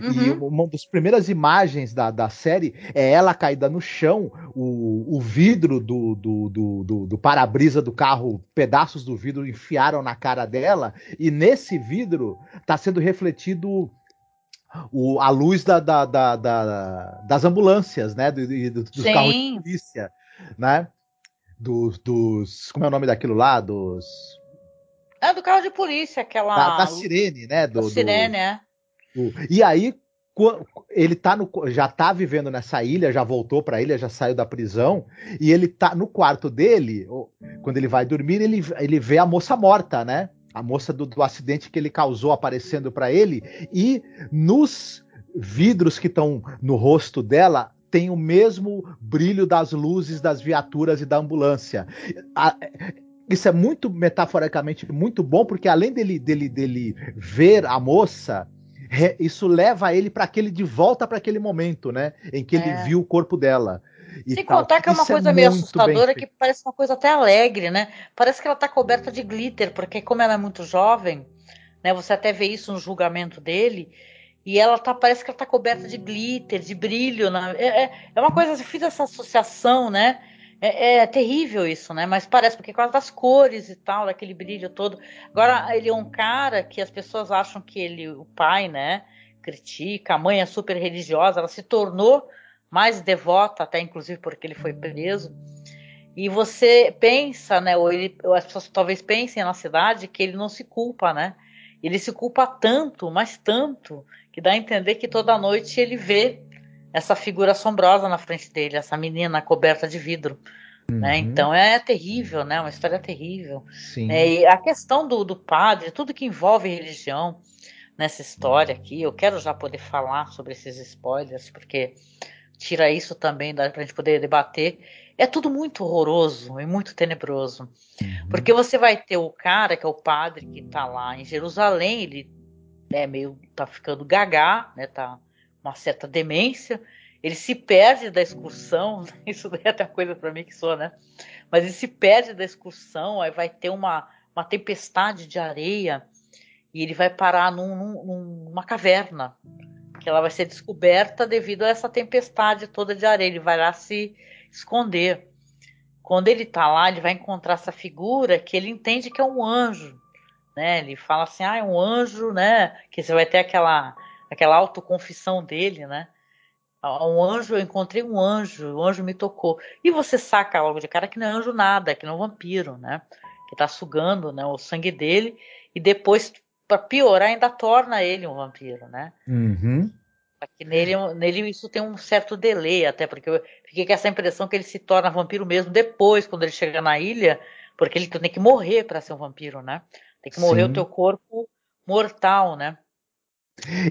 Uhum. E uma das primeiras imagens da, da série é ela caída no chão, o, o vidro do, do, do, do, do para-brisa do carro, pedaços do vidro enfiaram na cara dela, e nesse vidro está sendo refletido o, a luz da, da, da, das ambulâncias, né? Do, do, dos Sim. carros de polícia né? Dos, dos. Como é o nome daquilo lá? Dos. É do carro de polícia, aquela. Da, da sirene, né? Do, da sirene, é. E aí, ele tá no, já tá vivendo nessa ilha, já voltou para a ilha, já saiu da prisão, e ele tá no quarto dele, quando ele vai dormir, ele, ele vê a moça morta, né? A moça do, do acidente que ele causou aparecendo para ele, e nos vidros que estão no rosto dela tem o mesmo brilho das luzes das viaturas e da ambulância. A, isso é muito metaforicamente muito bom, porque além dele, dele, dele ver a moça, isso leva ele para aquele de volta para aquele momento, né? Em que é. ele viu o corpo dela. Sem tal. contar que é uma isso é coisa é meio assustadora que parece uma coisa até alegre, né? Parece que ela tá coberta de glitter, porque como ela é muito jovem, né? Você até vê isso no julgamento dele e ela tá, parece que ela tá coberta de glitter, de brilho. Né? É, é, é uma coisa, eu fiz essa associação, né? É, é, terrível isso, né? Mas parece, porque é causa das cores e tal, daquele brilho todo. Agora, ele é um cara que as pessoas acham que ele, o pai, né? Critica, a mãe é super religiosa, ela se tornou mais devota, até inclusive porque ele foi preso. E você pensa, né? Ou, ele, ou as pessoas talvez pensem na cidade que ele não se culpa, né? Ele se culpa tanto, mas tanto, que dá a entender que toda noite ele vê essa figura assombrosa na frente dele, essa menina coberta de vidro. Né? Uhum. Né? Então é terrível, né? Uma história terrível. Sim. É, e a questão do, do padre, tudo que envolve religião nessa história aqui, eu quero já poder falar sobre esses spoilers, porque tira isso também para a gente poder debater. É tudo muito horroroso e muito tenebroso. Uhum. Porque você vai ter o cara, que é o padre, que está lá em Jerusalém, ele é meio tá ficando gagá, né? Tá uma certa demência. ele se perde da excursão. Isso daí é até uma coisa para mim que sou, né? Mas ele se perde da excursão, aí vai ter uma, uma tempestade de areia e ele vai parar num, num, numa caverna que ela vai ser descoberta devido a essa tempestade toda de areia. Ele vai lá se esconder. Quando ele tá lá, ele vai encontrar essa figura que ele entende que é um anjo, né? Ele fala assim, ah, é um anjo, né? Que você vai ter aquela aquela autoconfissão dele, né? Ah, um anjo, eu encontrei um anjo, o anjo me tocou. E você saca logo de cara que não é anjo nada, que não é um vampiro, né? Que tá sugando né, o sangue dele e depois para piorar, ainda torna ele um vampiro, né? Uhum. Aqui nele, nele isso tem um certo delay, até porque eu fiquei com essa impressão que ele se torna vampiro mesmo depois, quando ele chega na ilha, porque ele tem que morrer para ser um vampiro, né? Tem que morrer Sim. o teu corpo mortal, né?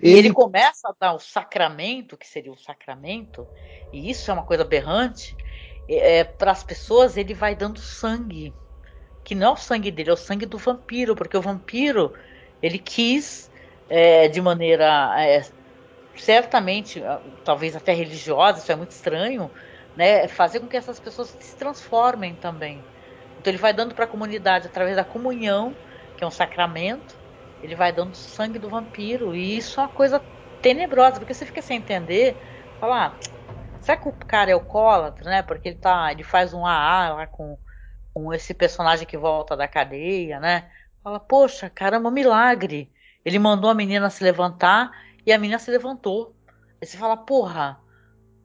E ele... ele começa a dar o sacramento, que seria o sacramento, e isso é uma coisa aberrante, é, é para as pessoas ele vai dando sangue, que não é o sangue dele, é o sangue do vampiro, porque o vampiro ele quis, é, de maneira é, certamente, talvez até religiosa, isso é muito estranho, né, fazer com que essas pessoas se transformem também. Então ele vai dando para a comunidade através da comunhão, que é um sacramento, ele vai dando sangue do vampiro e isso é uma coisa tenebrosa, porque você fica sem entender, falar, ah, será que o cara é alcoólatra, né? Porque ele tá, ele faz um AA lá com, com esse personagem que volta da cadeia, né? Fala, poxa, caramba, um milagre. Ele mandou a menina se levantar e a menina se levantou. Aí você fala, porra,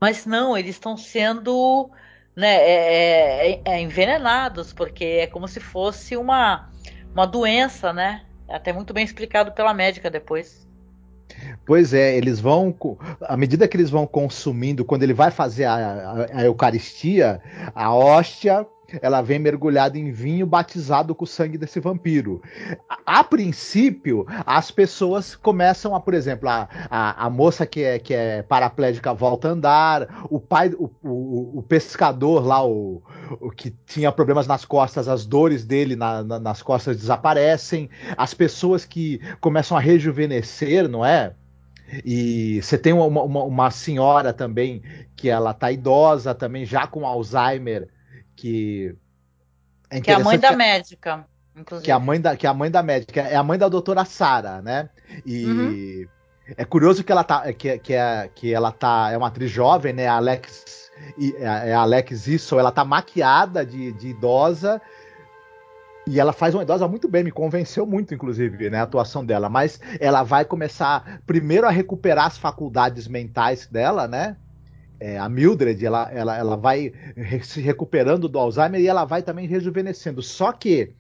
mas não, eles estão sendo né, é, é, é, envenenados, porque é como se fosse uma, uma doença, né? É até muito bem explicado pela médica depois. Pois é, eles vão, à medida que eles vão consumindo, quando ele vai fazer a, a, a Eucaristia, a hóstia ela vem mergulhada em vinho batizado com o sangue desse vampiro. A, a princípio, as pessoas começam a, por exemplo, a, a, a, moça que é, que é paraplégica volta a andar, o pai, o, o, o pescador lá, o, o, que tinha problemas nas costas, as dores dele na, na, nas costas desaparecem, as pessoas que começam a rejuvenescer, não é? E você tem uma, uma, uma senhora também que ela tá idosa também, já com Alzheimer, que é que é a mãe da médica, inclusive. Que é a mãe da, que é a mãe da médica, é a mãe da doutora Sara, né? E uhum. é curioso que ela tá que, que, é, que ela tá é uma atriz jovem, né? A Alex é a Alex Isso, ela tá maquiada de, de idosa e ela faz uma idosa muito bem, me convenceu muito, inclusive, né, a atuação dela. Mas ela vai começar primeiro a recuperar as faculdades mentais dela, né? É, a Mildred, ela, ela, ela vai se recuperando do Alzheimer e ela vai também rejuvenescendo. Só que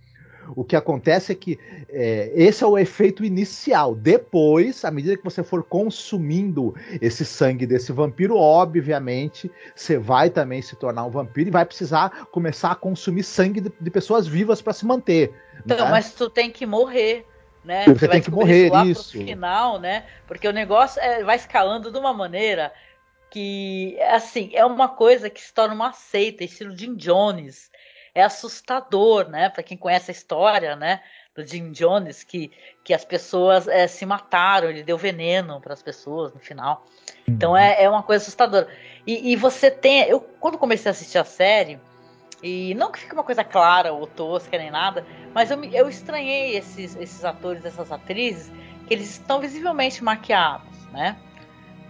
o que acontece é que é, esse é o efeito inicial. Depois, à medida que você for consumindo esse sangue desse vampiro, obviamente, você vai também se tornar um vampiro e vai precisar começar a consumir sangue de, de pessoas vivas para se manter. Então, né? mas tu tem que morrer. Né? Você, você tem que morrer, isso. final, né? Porque o negócio é, vai escalando de uma maneira que, assim, é uma coisa que se torna uma seita, estilo Jim Jones. É assustador, né? Para quem conhece a história, né? Do Jim Jones, que, que as pessoas é, se mataram, ele deu veneno para as pessoas no final. Então uhum. é, é uma coisa assustadora. E, e você tem. Eu, quando comecei a assistir a série, e não que fique uma coisa clara ou tosca nem nada, mas eu, eu estranhei esses, esses atores, essas atrizes, que eles estão visivelmente maquiados, né?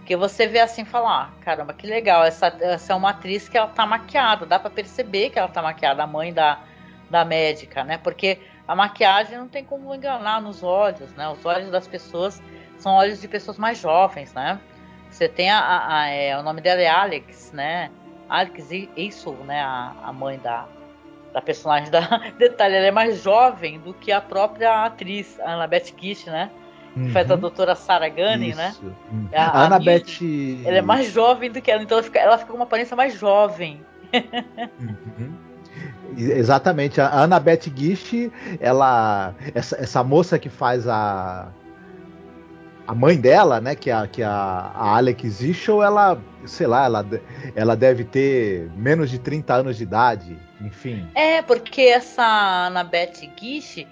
Porque você vê assim e fala, ah, caramba, que legal, essa, essa é uma atriz que ela tá maquiada, dá para perceber que ela tá maquiada, a mãe da, da médica, né? Porque a maquiagem não tem como enganar nos olhos, né? Os olhos das pessoas são olhos de pessoas mais jovens, né? Você tem a, a, a é, o nome dela é Alex, né? Alex isso, né? A, a mãe da, da personagem da detalhe, ela é mais jovem do que a própria atriz, Annabeth Kish, né? Que faz a uhum. doutora Sarah Gunning, né? Uhum. A, a Annabeth. ela é mais jovem do que ela, então ela fica, ela fica com uma aparência mais jovem. Uhum. Exatamente, a Annabeth Gish, ela. Essa, essa moça que faz a. A mãe dela, né, que é a, que a, a Alex Ischel, ela, sei lá, ela, ela deve ter menos de 30 anos de idade, enfim. É, porque essa Annabeth Gish,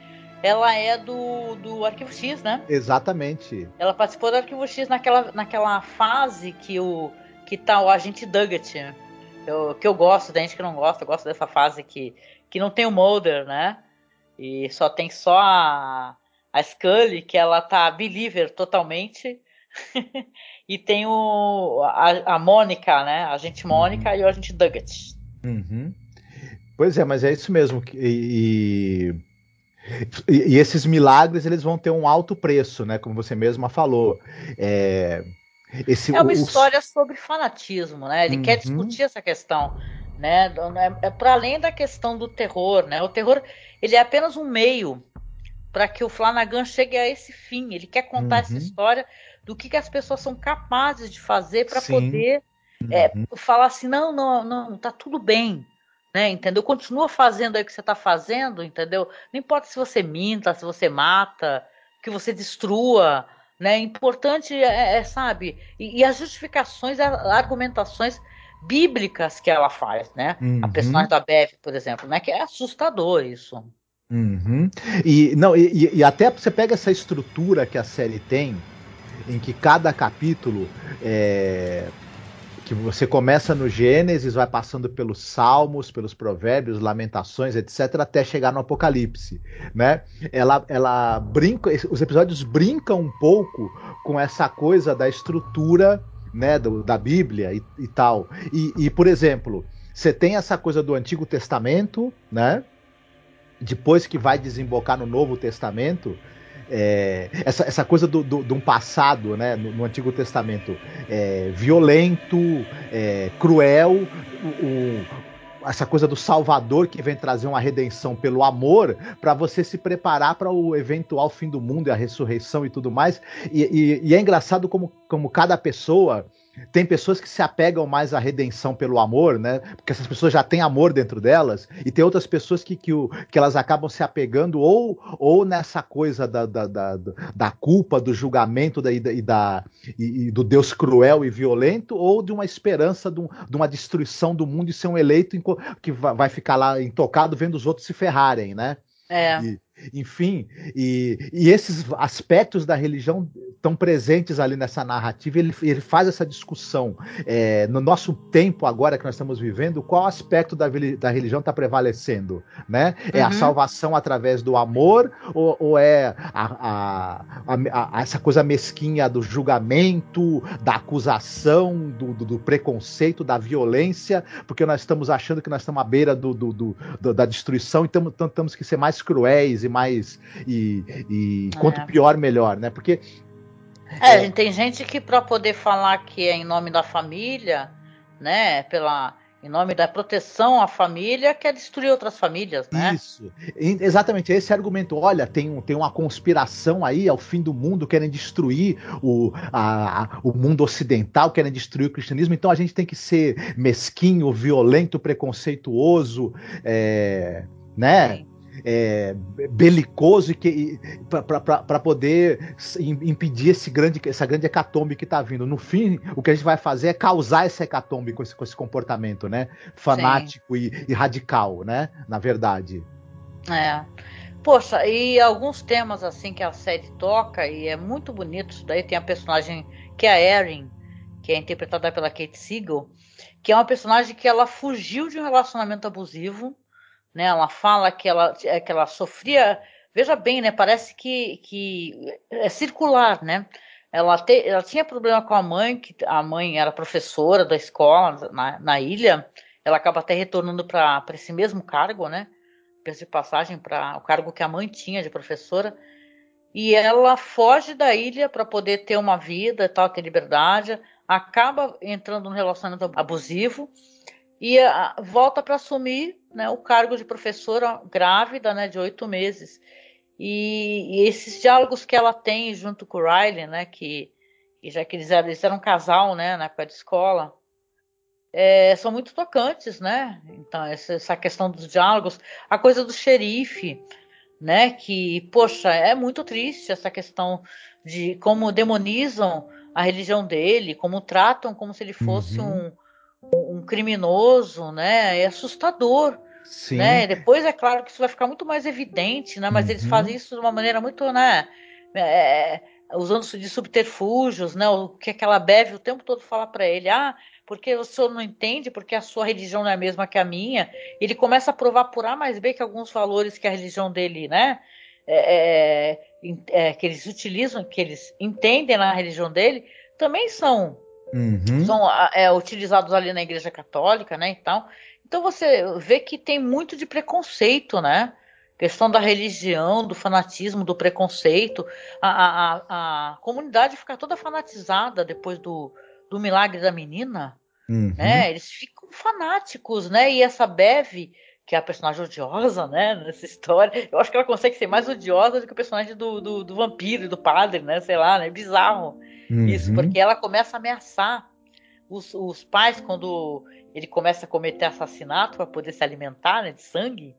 ela é do, do Arquivo X, né? Exatamente. Ela participou do Arquivo X naquela, naquela fase que o, que tá o agente Duggett. Eu, que eu gosto, tem gente que não gosta, eu gosto dessa fase que, que não tem o Mulder, né? E só tem só a, a Scully, que ela tá believer totalmente. e tem o, a, a Mônica, né? A gente Mônica uhum. e o agente Duggett. Uhum. Pois é, mas é isso mesmo. E, e, e, esses milagres eles vão ter um alto preço, né? Como você mesma falou. É, esse, é uma história sobre fanatismo, né? Ele uhum. quer discutir essa questão, né? É, é para além da questão do terror, né? O terror ele é apenas um meio para que o Flanagan chegue a esse fim. Ele quer contar uhum. essa história do que, que as pessoas são capazes de fazer para poder é, uhum. falar assim, não, não, não, tá tudo bem, né? Entendeu? Continua fazendo aí o que você está fazendo, entendeu? Não importa se você minta, se você mata, que você destrua, né? Importante é, é sabe? E, e, as justificações, as argumentações bíblicas que ela faz, né? Uhum. A personagem da Bev, por exemplo, né? Que é assustador isso. Uhum. E não e, e até você pega essa estrutura que a série tem em que cada capítulo é, que você começa no Gênesis, vai passando pelos Salmos, pelos Provérbios, Lamentações, etc, até chegar no Apocalipse, né? Ela, ela brinca, os episódios brincam um pouco com essa coisa da estrutura, né, do, da Bíblia e, e tal. E, e, por exemplo, você tem essa coisa do Antigo Testamento, né? Depois que vai desembocar no Novo Testamento, é, essa, essa coisa do, do, de um passado né, no, no Antigo Testamento é, violento, é, cruel, o, o, essa coisa do Salvador que vem trazer uma redenção pelo amor para você se preparar para o eventual fim do mundo e a ressurreição e tudo mais. E, e, e é engraçado como, como cada pessoa tem pessoas que se apegam mais à redenção pelo amor, né? Porque essas pessoas já têm amor dentro delas, e tem outras pessoas que, que, o, que elas acabam se apegando ou, ou nessa coisa da, da, da, da culpa, do julgamento da, e, da, e, e, do Deus cruel e violento, ou de uma esperança de, um, de uma destruição do mundo e ser um eleito que vai ficar lá intocado vendo os outros se ferrarem, né? É. E, enfim, e, e, esses aspectos da religião estão presentes ali nessa narrativa. Ele, ele faz essa discussão. É, no nosso tempo, agora que nós estamos vivendo, qual aspecto da, da religião está prevalecendo? Né? É uhum. a salvação através do amor ou, ou é a, a, a, essa coisa mesquinha do julgamento, da acusação, do, do, do, preconceito, da violência? Porque nós estamos achando que nós estamos à beira do, da destruição e tamo, temos que ser mais cruéis e mais. E, e é. quanto pior, melhor, né? Porque. É, é, tem gente que para poder falar que é em nome da família, né? Pela em nome da proteção à família, quer destruir outras famílias, né? Isso. Exatamente, esse argumento. Olha, tem, tem uma conspiração aí ao fim do mundo, querem destruir o, a, o mundo ocidental, querem destruir o cristianismo, então a gente tem que ser mesquinho, violento, preconceituoso, é, né? Sim é, belicoso e para poder impedir esse grande, essa grande hecatombe que está vindo. No fim, o que a gente vai fazer é causar essa hecatombe com esse, com esse comportamento, né? Fanático e, e, radical, né? Na verdade. É. Poxa, e alguns temas assim que a série toca, e é muito bonito isso daí, tem a personagem que é a Erin, que é interpretada pela Kate Siegel, que é uma personagem que ela fugiu de um relacionamento abusivo, né? Ela fala que ela, que ela sofria. Veja bem, né? Parece que, que é circular, né? Ela, te, ela tinha problema com a mãe, que a mãe era professora da escola na, na ilha. Ela acaba até retornando para esse mesmo cargo, né? De passagem para o cargo que a mãe tinha de professora. E ela foge da ilha para poder ter uma vida tal, ter liberdade. Acaba entrando num relacionamento abusivo e a, volta para assumir né, o cargo de professora grávida, né, de oito meses. E, e, esses diálogos que ela tem junto com o Riley, né, que, que já que eles eram, eles eram um casal, né, na época de escola, é, são muito tocantes, né? Então essa, essa, questão dos diálogos, a coisa do xerife, né, que poxa é muito triste essa questão de como demonizam a religião dele, como tratam como se ele fosse uhum. um, um criminoso, né? É assustador. Sim. Né? Depois é claro que isso vai ficar muito mais evidente, né? Mas uhum. eles fazem isso de uma maneira muito, né? É, usando-se de subterfúgios, né? O que aquela Beve o tempo todo fala para ele, ah, porque o senhor não entende, porque a sua religião não é a mesma que a minha. Ele começa a provar por A mais B que alguns valores que a religião dele, né? É, é, é, que eles utilizam, que eles entendem na religião dele, também são, uhum. são é, utilizados ali na Igreja Católica, né? Então, então você vê que tem muito de preconceito, né? questão da religião, do fanatismo, do preconceito. A, a, a comunidade fica toda fanatizada depois do, do milagre da menina. Uhum. Né? Eles ficam fanáticos, né? E essa Bev, que é a personagem odiosa, né? Nessa história, eu acho que ela consegue ser mais odiosa do que o personagem do, do, do vampiro, do padre, né? Sei lá, né? É bizarro uhum. isso, porque ela começa a ameaçar os, os pais quando ele começa a cometer assassinato para poder se alimentar né, de sangue.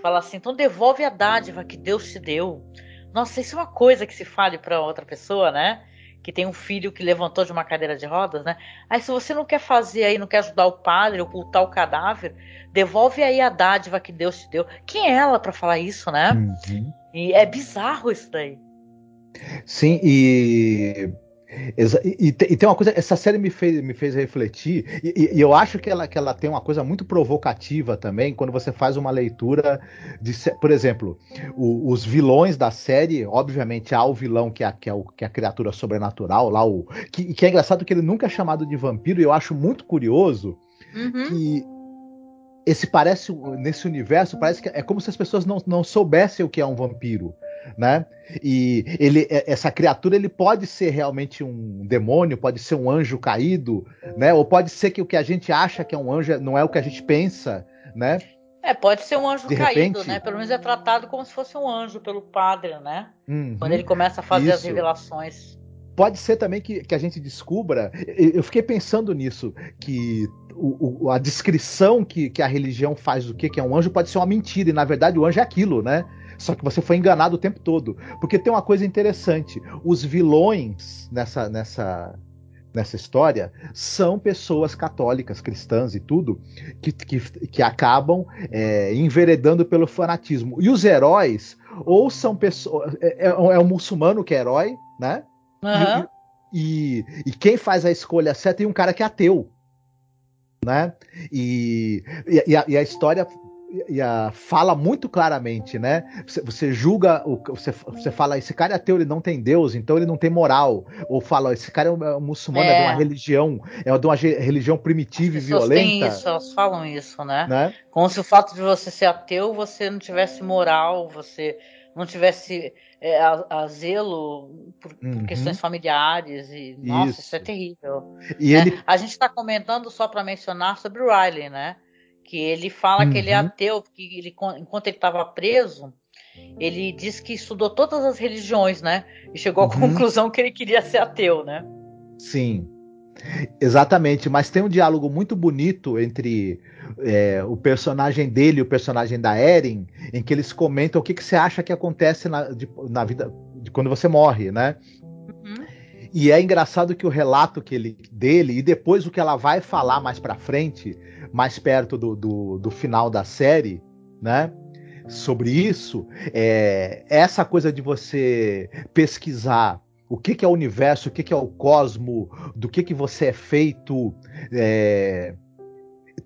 Fala assim, então devolve a dádiva que Deus te deu. Nossa, isso é uma coisa que se fale para outra pessoa, né? Que tem um filho que levantou de uma cadeira de rodas, né? Aí se você não quer fazer aí, não quer ajudar o padre, ocultar o cadáver, devolve aí a dádiva que Deus te deu. Quem é ela para falar isso, né? Uhum. E é bizarro isso daí. Sim, e e, e, tem uma coisa, essa série me fez, me fez refletir, e, e, eu acho que ela, que ela tem uma coisa muito provocativa também, quando você faz uma leitura de. Por exemplo, o, os vilões da série, obviamente, há o vilão que é, que é, o, que é a criatura sobrenatural, lá o. Que, que é engraçado que ele nunca é chamado de vampiro, e eu acho muito curioso uhum. que esse parece nesse universo parece que é como se as pessoas não, não soubessem o que é um vampiro né? E ele, é, essa criatura ele pode ser realmente um demônio, pode ser um anjo caído, né? Ou pode ser que o que a gente acha que é um anjo não é o que a gente pensa, né? É, pode ser um anjo De caído, repente... né? Pelo menos é tratado como se fosse um anjo pelo padre, né? Uhum, Quando ele começa a fazer isso. as revelações. Pode ser também que, que a gente descubra. Eu fiquei pensando nisso, que o, o, a descrição que, que a religião faz do que, que é um anjo pode ser uma mentira, e na verdade o anjo é aquilo, né? Só que você foi enganado o tempo todo. Porque tem uma coisa interessante: os vilões nessa, nessa, nessa história são pessoas católicas, cristãs e tudo, que, que, que acabam é, enveredando pelo fanatismo. E os heróis, ou são pessoas. É, é, é um muçulmano que é herói, né? Uhum. E, e, e, quem faz a escolha certa é um cara que é ateu. Né? E, e, a, e a história e a, fala muito claramente, né? Você, você julga, o, você, você fala, esse cara é ateu, ele não tem Deus, então ele não tem moral. Ou fala, esse cara é um, é um muçulmano, é. é. de uma religião, é de uma religião primitiva e violenta. Têm isso, elas falam isso, né? né? Como se o fato de você ser ateu, você não tivesse moral, você não tivesse é, a, a, zelo por, uhum. por, questões familiares e nossa, isso, isso é terrível. E ele... Né? A gente está comentando só para mencionar sobre o Riley, né? Que ele fala uhum. que ele é uhum. ateu, que ele, enquanto ele estava preso, ele disse que estudou todas as religiões, né? E chegou à uhum. conclusão que ele queria ser ateu, né? Sim, exatamente. Mas tem um diálogo muito bonito entre é, o personagem dele e o personagem da Erin, em que eles comentam o que, que você acha que acontece na, de, na vida de quando você morre, né? E é engraçado que o relato que ele dele e depois o que ela vai falar mais para frente mais perto do, do, do final da série, né? Sobre isso, é, essa coisa de você pesquisar o que, que é o universo, o que, que é o cosmo, do que, que você é feito, é,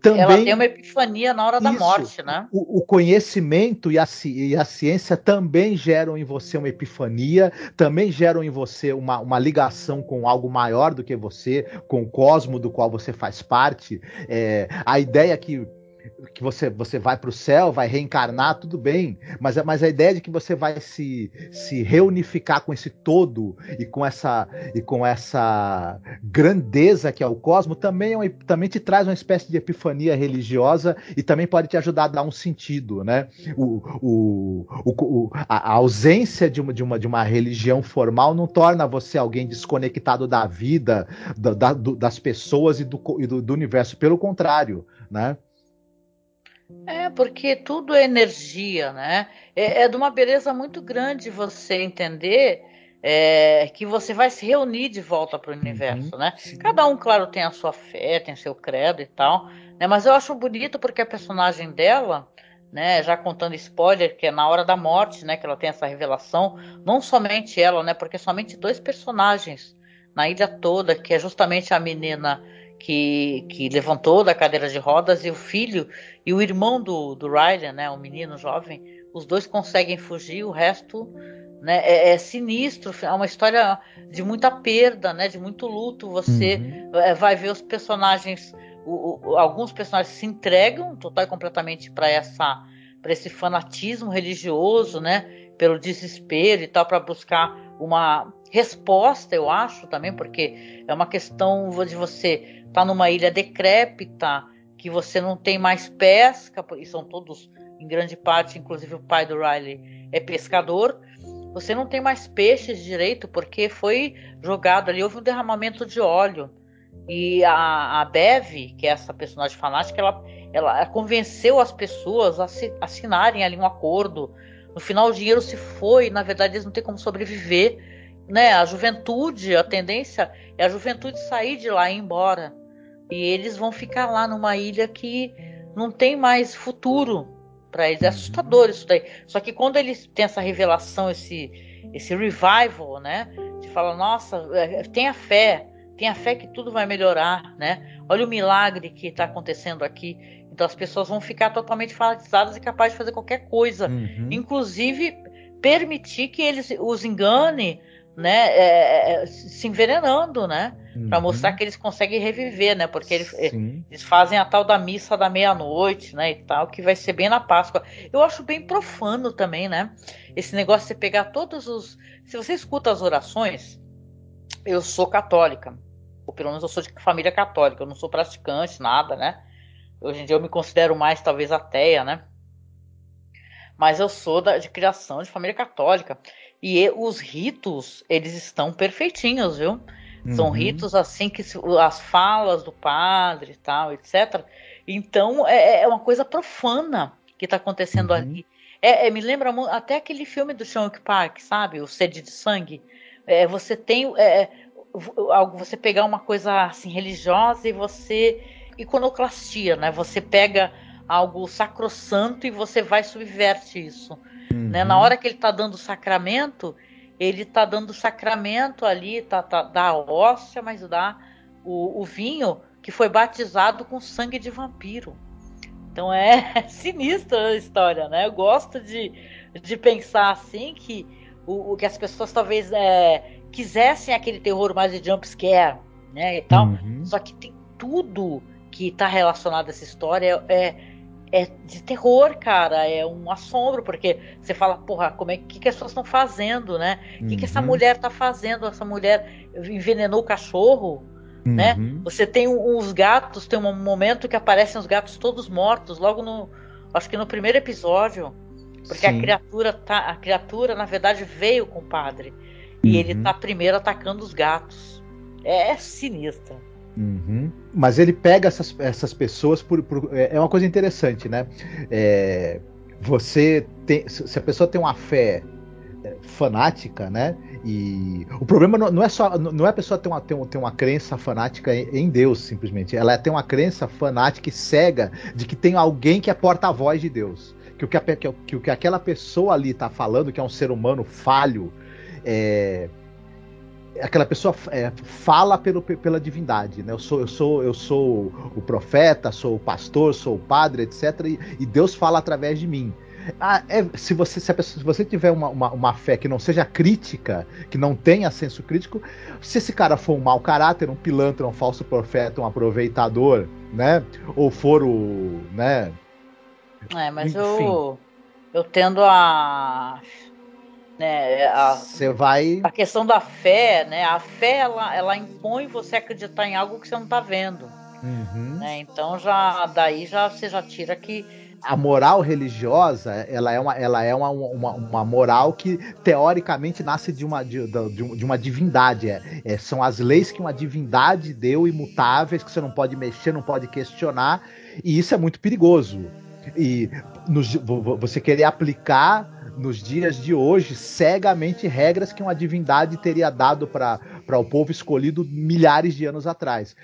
também, ela tem uma epifania na hora isso, da morte, né? O, o conhecimento e a, e a, ciência também geram em você uma epifania, também geram em você uma, uma ligação com algo maior do que você, com o cosmo do qual você faz parte. É, a ideia que que você, você vai para o céu, vai reencarnar, tudo bem, mas, mas a ideia de que você vai se, se reunificar com esse todo e com essa e com essa grandeza que é o cosmos também, é também te traz uma espécie de epifania religiosa e também pode te ajudar a dar um sentido, né? O, o, o, a, ausência de uma, de, uma, de uma religião formal não torna você alguém desconectado da vida, da, da, do, das pessoas e do, e do, do universo, pelo contrário, né? É, porque tudo é energia, né? É, é de uma beleza muito grande você entender é, que você vai se reunir de volta para o universo, uhum, né? Sim. Cada um, claro, tem a sua fé, tem seu credo e tal, né? Mas eu acho bonito porque a personagem dela, né, já contando spoiler, que é na hora da morte, né, que ela tem essa revelação, não somente ela, né, porque somente dois personagens na ilha toda, que é justamente a menina que, que levantou da cadeira de rodas e o filho e o irmão do, do Riley, né, o menino jovem, os dois conseguem fugir, o resto né, é, é, sinistro, é uma história de muita perda, né, de muito luto. Você uhum. É, vai ver os personagens o, o, alguns personagens se entregam total e completamente para essa para esse fanatismo religioso, né, pelo desespero e tal, para buscar uma resposta, eu acho também, porque é uma questão de você estar tá numa ilha decrépita, que você não tem mais pesca, e são todos, em grande parte, inclusive o pai do Riley é pescador, você não tem mais peixes direito, porque foi jogado ali, houve um derramamento de óleo. E a, a Bev, que é essa personagem fanática, ela, ela convenceu as pessoas a se, assinarem ali um acordo. No final, o dinheiro se foi, na verdade, eles não têm como sobreviver. Né? A juventude, a tendência é a juventude sair de lá e ir embora. E eles vão ficar lá numa ilha que não tem mais futuro para eles. É assustador isso daí. Só que quando eles têm essa revelação, esse, esse revival, né? De falar, nossa, é, tenha fé Tenha fé que tudo vai melhorar, né? Olha o milagre que está acontecendo aqui. Então as pessoas vão ficar totalmente fanatizadas e capazes de fazer qualquer coisa, uhum. inclusive permitir que eles os engane, né? É, é, se envenenando, né? Uhum. Para mostrar que eles conseguem reviver, né? Porque eles, eles fazem a tal da missa da meia-noite, né? E tal, que vai ser bem na Páscoa. Eu acho bem profano também, né? Esse negócio de você pegar todos os. Se você escuta as orações, eu sou católica ou pelo menos eu sou de família católica, eu não sou praticante, nada, né? Hoje em dia eu me considero mais talvez ateia, né? Mas eu sou da, de criação de família católica. E os ritos, eles estão perfeitinhos, viu? Uhum. São ritos assim que as falas do padre e tal, etc. Então é, é uma coisa profana que está acontecendo uhum. ali. É, é, me lembra até aquele filme do Sean Park, sabe? O Sede de Sangue. É, você tem é, você pegar uma coisa assim religiosa e você iconoclastia, né? Você pega algo sacrossanto e você vai subverte isso, uhum. né? Na hora que ele está dando o sacramento, ele está dando o sacramento ali, tá, tá dá hóstia, mas dá o, o vinho que foi batizado com sangue de vampiro. Então é sinistra a história, né? Eu gosto de, de pensar assim que o, o que as pessoas talvez é, quisessem aquele terror mais de jump scare, né, e tal. Uhum. Só que tem tudo que está relacionado a essa história é, é de terror, cara. É um assombro, porque você fala, porra, como é que, que as pessoas estão fazendo, né? O uhum. que, que essa uhum. mulher está fazendo? Essa mulher envenenou o cachorro, né? uhum. né? Você tem os gatos, tem um momento que aparecem os gatos todos mortos, logo no. Acho que no primeiro episódio. Porque Sim. a criatura tá. A criatura, na verdade, veio com o padre. E uhum. ele tá primeiro atacando os gatos. É, é sinistro. Uhum. Mas ele pega essas, essas pessoas por, por, é, é uma coisa interessante, né? É, você tem, se a pessoa tem uma fé é, fanática, né? E o problema não, é só não é a pessoa ter uma, ter, ter uma crença fanática em, Deus simplesmente, ela tem uma crença fanática e cega de que tem alguém que é porta-voz de Deus, que o que, a, que, que que aquela pessoa ali está falando, que é um ser humano falho, é, aquela pessoa é, fala pelo, pela divindade, né? Eu sou, eu sou, eu sou o profeta, sou o pastor, sou o padre, etc. E, e Deus fala através de mim. Ah, é, se, você, se, pessoa, se, você tiver uma, uma, uma, fé que não seja crítica, que não tenha senso crítico, se esse cara for um mau caráter, um pilantra, um falso profeta, um aproveitador, né? Ou for o, né? É, mas Enfim. eu eu tendo a né? Você vai. A questão da fé, né? A fé ela, ela impõe você acreditar em algo que você não está vendo. Uhum. Né? Então já daí já você já tira que a moral religiosa ela é uma, ela é uma, uma, uma moral que teoricamente nasce de uma, de, de uma divindade. É, é, são as leis que uma divindade deu imutáveis, que você não pode mexer, não pode questionar, e isso é muito perigoso. E nos, você querer aplicar nos dias de hoje cegamente regras que uma divindade teria dado para o povo escolhido milhares de anos atrás.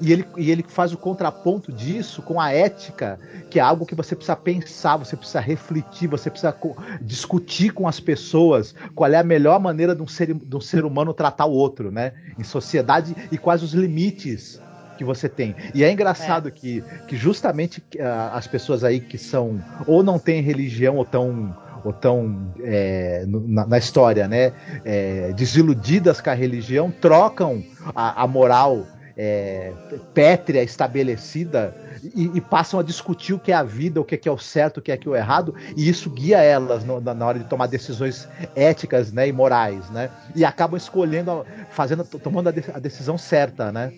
E ele, e ele faz o contraponto disso com a ética, que é algo que você precisa pensar, você precisa refletir, você precisa discutir com as pessoas qual é a melhor maneira de um ser, de um ser humano tratar o outro, né? Em sociedade e quais os limites que você tem. E é engraçado é. Que, que justamente uh, as pessoas aí que são ou não têm religião ou tão ou tão é, na, na, história, né, é, desiludidas com a religião, trocam a, a moral é, pétrea estabelecida e, e, passam a discutir o que é a vida, o que é, que é o certo, o que é, que é o errado, e isso guia elas no, na, hora de tomar decisões éticas né, e morais, né? E acabam escolhendo, fazendo, tomando a, de, a decisão certa, né?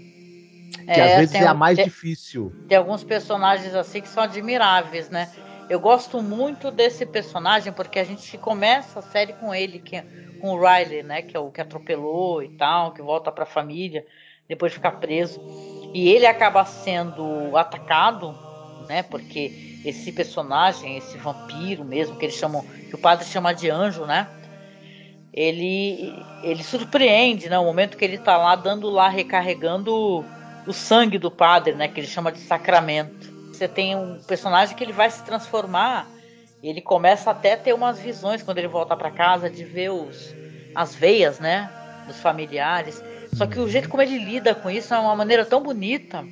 Que é, às vezes é a mais tem, difícil. Tem alguns personagens assim que são admiráveis, né? Eu gosto muito desse personagem porque a gente começa a série com ele, que, com o Riley, né? Que é o que atropelou e tal, que volta para a família depois de ficar preso. E ele acaba sendo atacado, né? Porque esse personagem, esse vampiro mesmo, que eles chamam, que o padre chama de anjo, né? Ele, ele surpreende, né? O momento que ele tá lá dando lá, recarregando o sangue do padre, né? Que ele chama de sacramento. Você tem um personagem que ele vai se transformar. Ele começa até a ter umas visões quando ele volta para casa de ver os, as veias, né? Dos familiares. Só que o jeito como ele lida com isso é uma maneira tão bonita,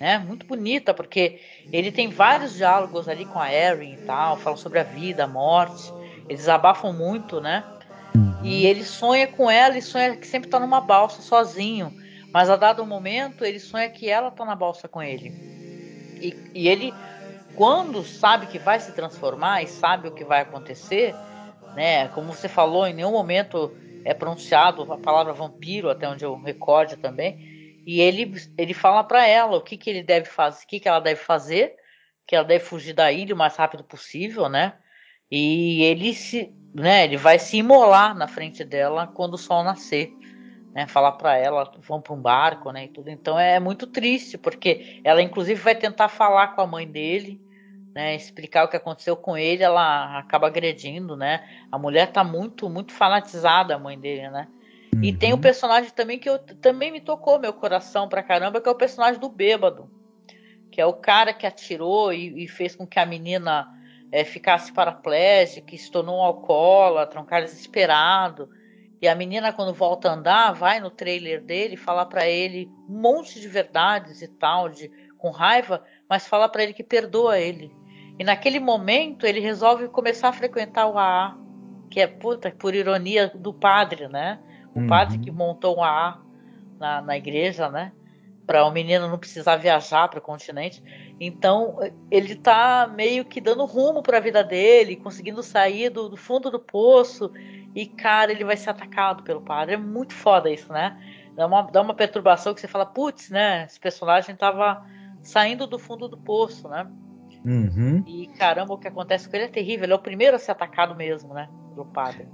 né? Muito bonita, porque ele tem vários diálogos ali com a Erin e tal, falam sobre a vida, a morte. Eles abafam muito, né? E ele sonha com ela e sonha que sempre tá numa balsa sozinho. Mas a dado momento, ele sonha que ela tá na balsa com ele. E, e ele, quando sabe que vai se transformar e sabe o que vai acontecer, né? Como você falou, em nenhum momento é pronunciado a palavra vampiro, até onde eu recorde também, e ele, ele fala para ela o que, que ele deve fazer, o que, que ela deve fazer, que ela deve fugir da ilha o mais rápido possível, né? E ele se, né, ele vai se imolar na frente dela quando o sol nascer, né? Falar para ela, vão para um barco, né, e tudo. Então é muito triste, porque ela inclusive vai tentar falar com a mãe dele, né, explicar o que aconteceu com ele, ela acaba agredindo, né? A mulher tá muito, muito fanatizada, a mãe dele, né? Uhum. E tem um personagem também que eu, também me tocou meu coração pra caramba, que é o personagem do bêbado. Que é o cara que atirou e, e fez com que a menina é, ficasse paraplégica, se tornou um alcoólatra, um cara desesperado. E a menina, quando volta a andar, vai no trailer dele falar para ele um monte de verdades e tal, de, com raiva, mas fala para ele que perdoa ele. E naquele momento ele resolve começar a frequentar o AA, que é puta, por ironia do padre, né? O uhum. padre que montou o AA na, na igreja, né? Para o menino não precisar viajar para o continente. Então ele tá meio que dando rumo para a vida dele, conseguindo sair do, do, fundo do poço. E cara, ele vai ser atacado pelo padre. É muito foda isso, né? Dá uma, dá uma perturbação que você fala, putz, né? Esse personagem tava saindo do fundo do poço, né? Uhum. E caramba, o que acontece com ele é terrível. Ele é o primeiro a ser atacado mesmo, né? Pelo padre.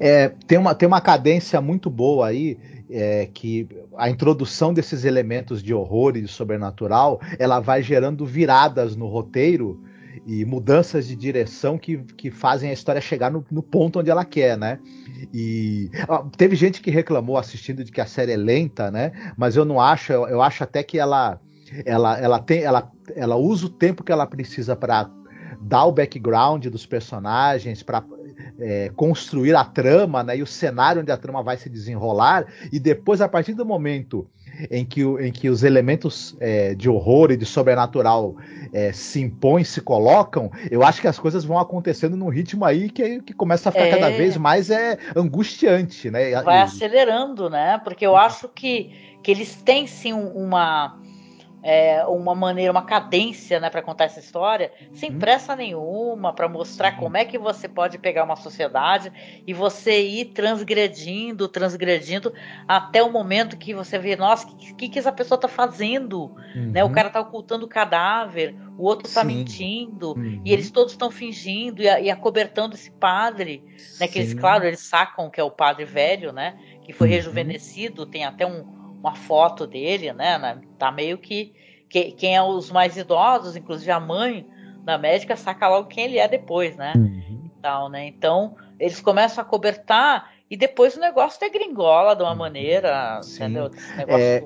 É, tem, uma, tem uma cadência muito boa aí, é, que a introdução desses elementos de horror e de sobrenatural, ela vai gerando viradas no roteiro e mudanças de direção que, que fazem a história chegar no, no ponto onde ela quer, né? E ó, teve gente que reclamou assistindo de que a série é lenta, né? Mas eu não acho, eu, eu acho até que ela ela, ela, tem, ela, ela usa o tempo que ela precisa para dar o background dos personagens, para é, construir a trama né, e o cenário onde a trama vai se desenrolar, e depois, a partir do momento em que, em que os elementos é, de horror e de sobrenatural é, se impõem, se colocam, eu acho que as coisas vão acontecendo num ritmo aí que, que começa a ficar cada é. vez mais é, angustiante. Né? Vai e... acelerando, né? Porque eu acho que, que eles têm sim uma é, uma maneira, uma cadência né, para contar essa história, sem uhum. pressa nenhuma, para mostrar como é que você pode pegar uma sociedade e você ir transgredindo, transgredindo, até o momento que você vê, nossa, o que, que, essa pessoa está fazendo? Uhum. Né? O cara está ocultando o cadáver, o outro está mentindo, uhum. e eles todos estão fingindo e, e acobertando esse padre. Né, que eles, claro, eles sacam que é o padre velho, né? Que foi uhum. rejuvenescido, tem até um uma foto dele, né? Tá meio que, que, quem é os mais idosos, inclusive a mãe da médica saca logo quem ele é depois, né? Uhum. Tal, né? Então eles começam a cobertar e depois o negócio é gringola de uma maneira, Sim. entendeu? É,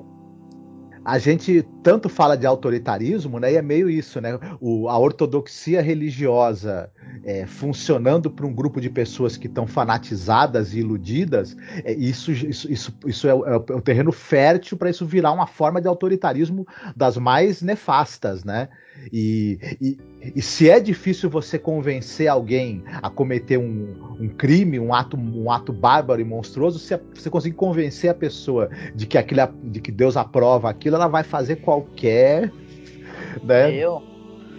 a gente tanto fala de autoritarismo, né? E é meio isso, né? O, a ortodoxia religiosa é, funcionando para um grupo de pessoas que estão fanatizadas e iludidas, é, isso, isso, isso, isso é, é, é o terreno fértil para isso virar uma forma de autoritarismo das mais nefastas, né? E, e, e, se é difícil você convencer alguém a cometer um, um, crime, um ato, um ato bárbaro e monstruoso, se você conseguir convencer a pessoa de que, aquilo, de que Deus aprova aquilo, ela vai fazer qualquer né, Eu?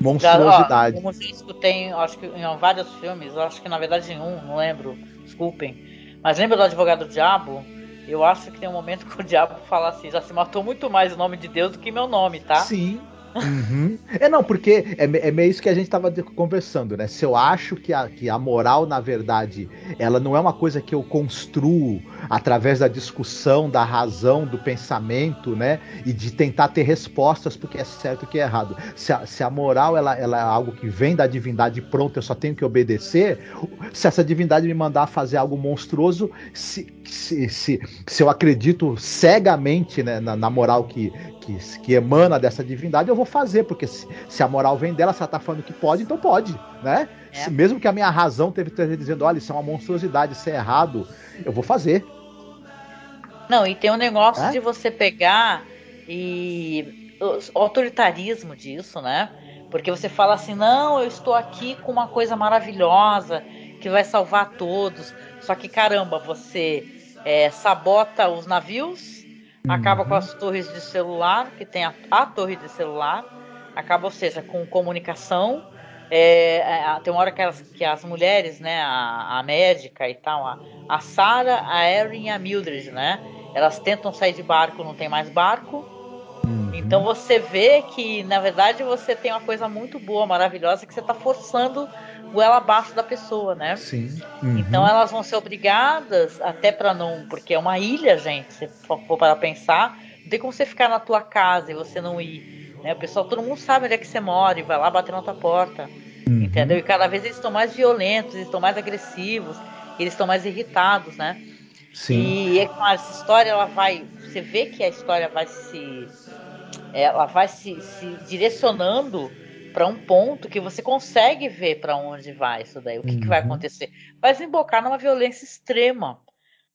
monstruosidade. Já, ó, como eu escutei, acho que em vários filmes, acho que na verdade em um, não lembro, desculpem. Mas lembra do Advogado do Diabo? Eu acho que tem um momento que o diabo fala assim: já se matou muito mais o nome de Deus do que meu nome, tá? Sim, Uhum. É não, porque é, é meio isso que a gente estava conversando, né? Se eu acho que a, que a moral, na verdade, ela não é uma coisa que eu construo através da discussão, da razão, do pensamento, né? E de tentar ter respostas porque é certo que é errado. Se a, se a moral ela, ela é algo que vem da divindade pronta, eu só tenho que obedecer. Se essa divindade me mandar fazer algo monstruoso, se, se, se, se eu acredito cegamente né, na, na moral que, que, que emana dessa divindade, eu vou fazer, porque se, se a moral vem dela, se ela tá falando que pode, então pode, né? É. Mesmo que a minha razão teve esteja dizendo, olha, isso é uma monstruosidade, isso é errado, eu vou fazer. Não, e tem um negócio é? de você pegar e o autoritarismo disso, né? Porque você fala assim, não, eu estou aqui com uma coisa maravilhosa que vai salvar todos. Só que caramba, você é, sabota os navios. Acaba com as torres de celular, que tem a, a torre de celular. Acaba, ou seja, com comunicação. É, é, tem uma hora que as, que as mulheres, né, a, a médica e tal, a, a Sarah, a Erin e a Mildred, né, elas tentam sair de barco, não tem mais barco. Uhum. Então você vê que, na verdade, você tem uma coisa muito boa, maravilhosa, que você está forçando goela abaixo da pessoa, né? Sim. Uhum. Então elas vão ser obrigadas, até para não. Porque é uma ilha, gente, se for para pensar, não tem como você ficar na tua casa e você não ir. Né? O pessoal, todo mundo sabe onde é que você mora e vai lá bater na tua porta. Uhum. Entendeu? E cada vez eles estão mais violentos, eles estão mais agressivos, eles estão mais irritados, né? Sim. E é claro, essa história ela vai. Você vê que a história vai se. Ela vai se, se direcionando para um ponto que você consegue ver para onde vai isso daí, o que, uhum. que, vai uhum. acontecer. Vai desembocar numa violência extrema,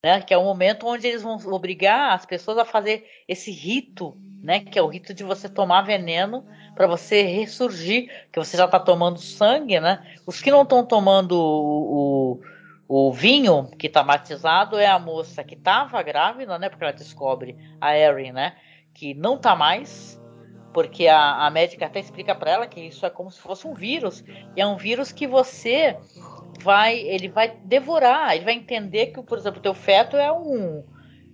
né? Que é o momento onde eles vão obrigar as pessoas a fazer esse rito, né? Que é o rito de você tomar veneno para você ressurgir, que você já está tomando sangue, né? Os que não estão tomando o, o, o, vinho que está matizado é a moça que estava grávida, né? Porque ela descobre a Erin, né? Que não está mais porque a, a médica até explica para ela que isso é como se fosse um vírus e é um vírus que você vai ele vai devorar ele vai entender que por exemplo o teu feto é um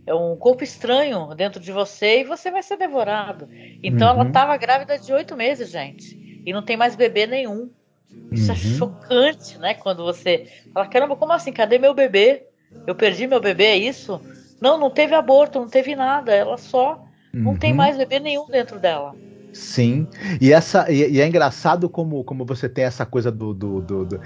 é um corpo estranho dentro de você e você vai ser devorado. Então uhum. ela estava grávida de oito meses gente e não tem mais bebê nenhum. Isso é uhum. é chocante né quando você fala caramba como assim? Cadê meu bebê? Eu perdi meu bebê é isso? Não não teve aborto não teve nada ela só não tem uhum. mais bebê nenhum dentro dela Sim, e essa e, e, é engraçado como, como você tem essa coisa do, do, do, do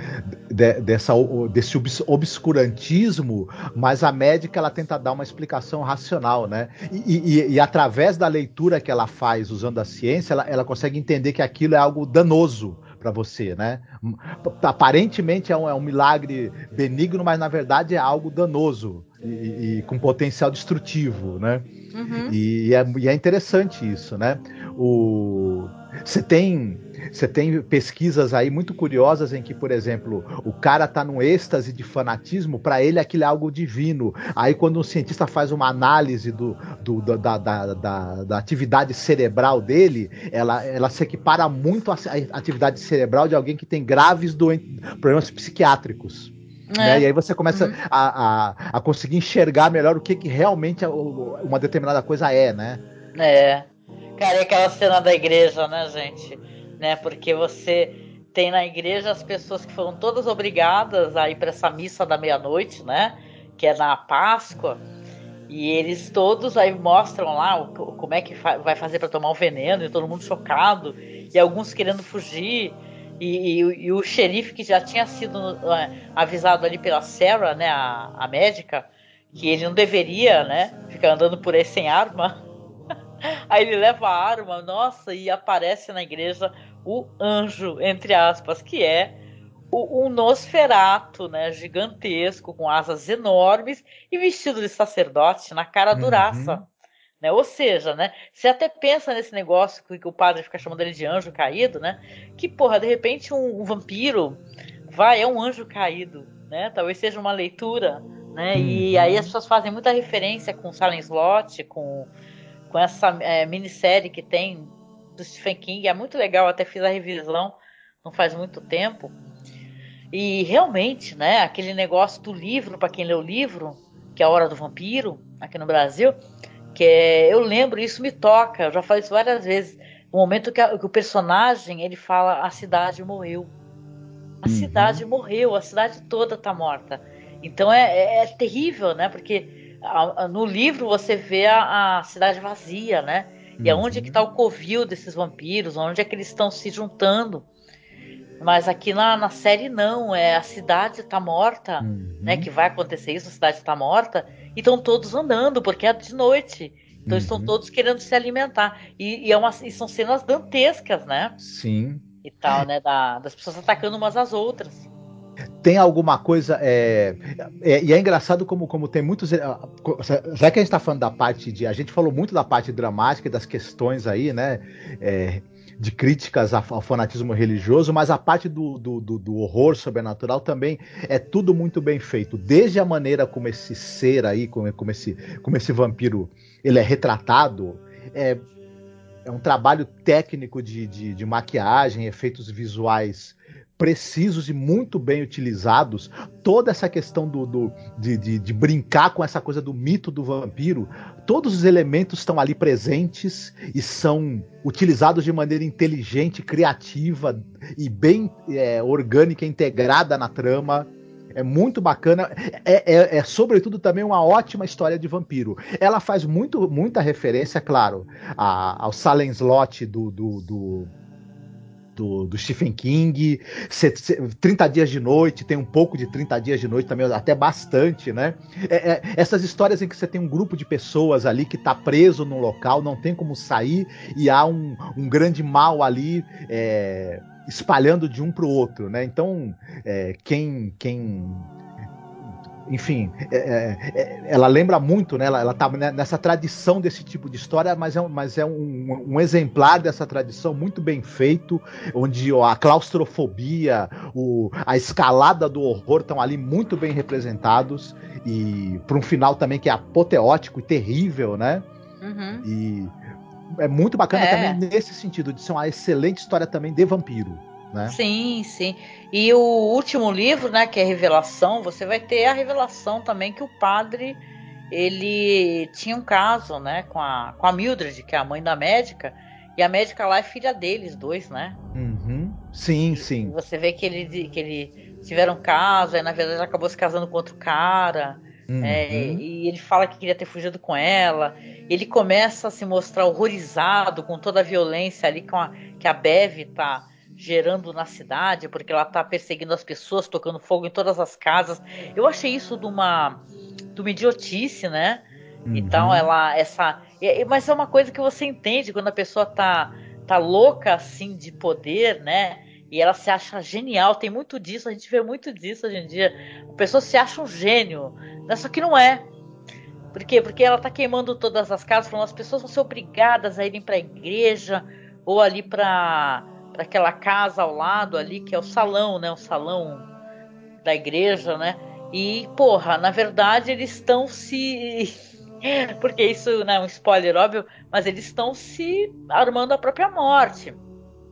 de, dessa, desse obscurantismo, mas a médica ela tenta dar uma explicação racional, né? E, e, e através da leitura que ela faz usando a ciência, ela, ela consegue entender que aquilo é algo danoso para você, né? Aparentemente é um, é um, milagre benigno, mas na verdade é algo danoso e, e com potencial destrutivo, né? Uhum. E, é, e, é, interessante isso, né? O você tem você tem pesquisas aí muito curiosas em que, por exemplo, o cara tá num êxtase de fanatismo, para ele aquilo é algo divino. Aí, quando um cientista faz uma análise do, do da, da, da, da, atividade cerebral dele, ela, ela se equipara muito à atividade cerebral de alguém que tem graves problemas psiquiátricos. É. Né? E aí você começa uhum. a, a, a, conseguir enxergar melhor o que, que realmente uma determinada coisa é, né? É. Cara, e aquela cena da igreja, né, gente? Né? Porque você tem na igreja as pessoas que foram todas obrigadas a ir para essa missa da meia-noite, né? Que é na Páscoa. E eles todos aí mostram lá o, como é que vai fazer para tomar o veneno, e todo mundo chocado, e alguns querendo fugir. E, e, e, o xerife que já tinha sido uh, avisado ali pela Sarah, né, a, a médica, que ele não deveria, né, ficar andando por aí sem arma. Aí ele leva a arma, nossa, e aparece na igreja o anjo, entre aspas, que é um Nosferato, né, gigantesco, com asas enormes e vestido de sacerdote na cara uhum. Né? Ou seja, né, você até pensa nesse negócio que, que, o padre fica chamando ele de anjo caído, né? Que, porra, de repente um, um vampiro vai, é um anjo caído, né? Talvez seja uma leitura, né? Uhum. E aí as pessoas fazem muita referência com Silent Slot, com, com essa é, minissérie que tem do Stephen King. É muito legal, até fiz a revisão não faz muito tempo. E realmente, né, aquele negócio do livro, para quem lê o livro, que é a Hora do Vampiro, aqui no Brasil, que é, eu lembro, isso me toca, eu já falei isso várias vezes, o momento que, a, que o personagem, ele fala, a cidade morreu. A uhum. cidade morreu, a cidade toda tá morta. Então é, é, é terrível, né, porque a, a, no livro você vê a, cidade vazia, né, e uhum. aonde é que tá o covil desses vampiros, onde é que eles estão se juntando. Mas aqui na, na série não, é a cidade está morta, uhum. né? Que vai acontecer isso, a cidade está morta, e estão todos andando, porque é de noite. Então uhum. estão todos querendo se alimentar. E, e, é uma, e são cenas dantescas, né? Sim. E tal, né? Da, das pessoas atacando umas às outras. Tem alguma coisa. É, é, e é engraçado como, como tem muitos. É, já que a gente está falando da parte de. A gente falou muito da parte dramática e das questões aí, né? É, de críticas ao fanatismo religioso, mas a parte do, do, do, do, horror sobrenatural também é tudo muito bem feito. Desde a maneira como esse ser aí, como, como, esse, como esse vampiro, ele é retratado, é, é um trabalho técnico de, de, de maquiagem, efeitos visuais precisos e muito bem utilizados. Toda essa questão do, do de, de, de, brincar com essa coisa do mito do vampiro, todos os elementos estão ali presentes e são utilizados de maneira inteligente, criativa e bem é, orgânica, integrada na trama. É muito bacana. É, é, é, sobretudo, também uma ótima história de vampiro. Ela faz muito, muita referência, claro, a, ao Salem Slot do, do, do do, do Stephen King, 30 dias de noite, tem um pouco de 30 dias de noite também, até bastante, né? É, é, essas histórias em que você tem um grupo de pessoas ali que está preso num local, não tem como sair, e há um, um grande mal ali. É, espalhando de um para o outro, né? Então, é, quem, quem enfim, é, é, é, ela lembra muito, né? Ela, ela tá nessa tradição desse tipo de história, mas é, mas é um, um, exemplar dessa tradição muito bem feito, onde ó, a claustrofobia, o, a escalada do horror estão ali muito bem representados e para um final também que é apoteótico e terrível, né? Uhum. E é muito bacana é. também nesse sentido de ser uma excelente história também de vampiro. Né? Sim, sim. E o último livro, né, que é Revelação, você vai ter a revelação também que o padre ele tinha um caso, né, com a, com a Mildred, que é a mãe da médica, e a médica lá é filha deles, dois, né? Uhum. Sim, e, sim. Você vê que ele, que ele tiveram um caso, aí na verdade acabou se casando com outro cara. Uhum. É, e ele fala que queria ter fugido com ela. Ele começa a se mostrar horrorizado com toda a violência ali com a, que a Bev tá gerando na cidade, porque ela tá perseguindo as pessoas, tocando fogo em todas as casas. Eu achei isso de uma, de uma idiotice, né? Uhum. Então ela essa, mas é uma coisa que você entende quando a pessoa tá tá louca assim de poder, né? E ela se acha genial, tem muito disso, a gente vê muito disso hoje em dia. A pessoa se acha um gênio, né? só que não é. Por quê? Porque ela tá queimando todas as casas, falando as pessoas vão ser obrigadas a irem para a igreja ou ali para para aquela casa ao lado ali, que é o salão, né? O salão da igreja, né? E, porra, na verdade eles estão se. Porque isso não é um spoiler óbvio, mas eles estão se armando a própria morte.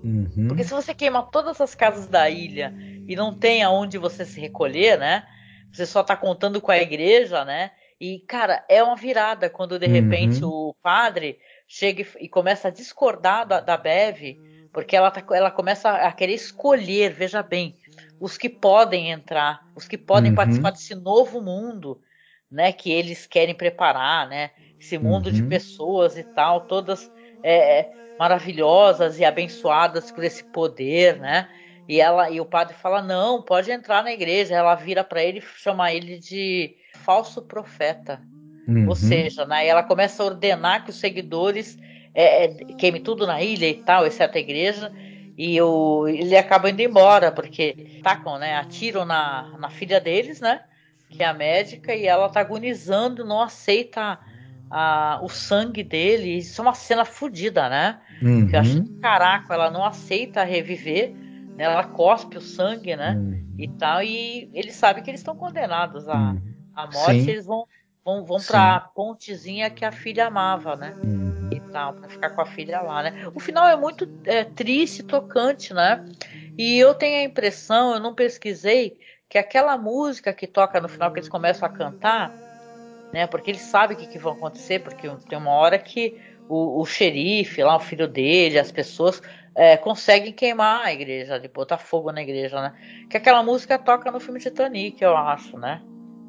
Uhum. Porque se você queima todas as casas da ilha e não tem aonde você se recolher, né? Você só tá contando com a igreja, né? E, cara, é uma virada quando de repente uhum. o padre chega e começa a discordar da, da Bev porque ela, tá, ela começa a querer escolher, veja bem, os que podem entrar, os que podem uhum. participar desse novo mundo, né, que eles querem preparar, né, esse mundo uhum. de pessoas e tal, todas é, é, maravilhosas e abençoadas por esse poder, né, e ela e o padre fala não, pode entrar na igreja. Ela vira para ele, chama ele de falso profeta, uhum. ou seja, né, ela começa a ordenar que os seguidores é, é, queime tudo na ilha e tal, exceto a igreja. E o, ele acaba indo embora, porque tacam, né? Atiram na, na filha deles, né? Que é a médica, e ela tá agonizando, não aceita a, o sangue dele. Isso é uma cena fodida, né? Uhum. Que eu acho caraca, ela não aceita reviver, né? Ela cospe o sangue, né? Uhum. E tal, e ele sabe que eles estão condenados à, uhum. à morte, Sim. eles vão, vão, vão pra pontezinha que a filha amava, né? Uhum tal, para ficar com a filha lá, né? O final é muito é, triste, tocante, né? E eu tenho a impressão, eu não pesquisei, que aquela música que toca no final que eles começam a cantar, né? Porque eles sabem o que, que vai acontecer, porque tem uma hora que o, o xerife, lá o filho dele, as pessoas é, conseguem queimar a igreja, de botar fogo na igreja, né? Que aquela música toca no filme Titanic, eu acho, né?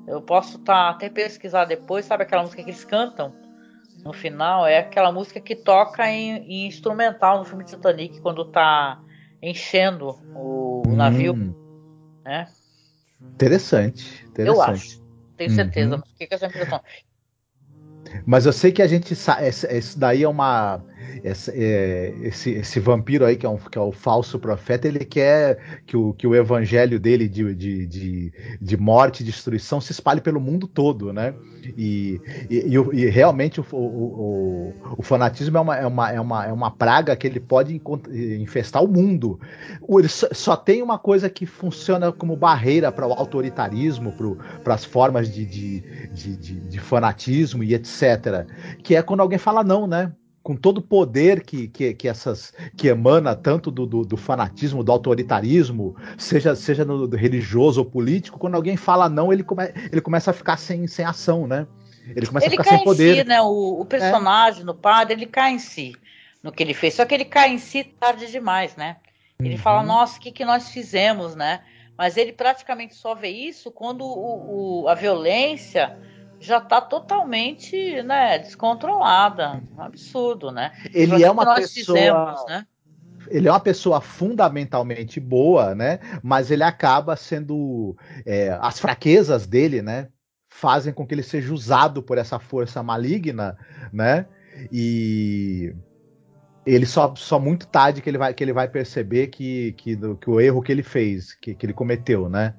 Eu posso tá, até pesquisar depois, sabe aquela música que eles cantam? No final é aquela música que toca em, em instrumental no filme Titanic quando tá enchendo o, o navio. Hum. Né? Interessante, interessante. Eu acho. Tenho certeza. Uhum. Mas é essa impressão? Mas eu sei que a gente sabe. Isso daí é uma esse, é, esse, esse, vampiro aí, que é, um, que é o falso profeta, ele quer que o, que o evangelho dele de, de, de, de morte e destruição se espalhe pelo mundo todo, né? E, e, e realmente o, o, o, fanatismo é uma, é, uma, é, uma, é uma praga que ele pode infestar o mundo. Ele só, só tem uma coisa que funciona como barreira para o autoritarismo, para as formas de, de, de, de, fanatismo e etc. Que é quando alguém fala não, né? Com todo o poder que, que, que, essas que emana tanto do, do, do, fanatismo, do autoritarismo, seja, seja no religioso ou político, quando alguém fala não, ele, come, ele começa a ficar sem, sem ação, né? Ele começa ele a ficar sem poder. Si, né? O, o personagem é. no padre, ele cai em si no que ele fez. Só que ele cai em si tarde demais, né? Ele uhum. fala, nossa, o que, que nós fizemos, né? Mas ele praticamente só vê isso quando o, o a violência já está totalmente né, descontrolada. Um absurdo, né? Ele é uma pessoa. Fizemos, né? Ele é uma pessoa fundamentalmente boa, né? Mas ele acaba sendo. É, as fraquezas dele, né? Fazem com que ele seja usado por essa força maligna, né? E ele só, só muito tarde que ele vai, que ele vai perceber que, que, que o erro que ele fez, que, que ele cometeu, né?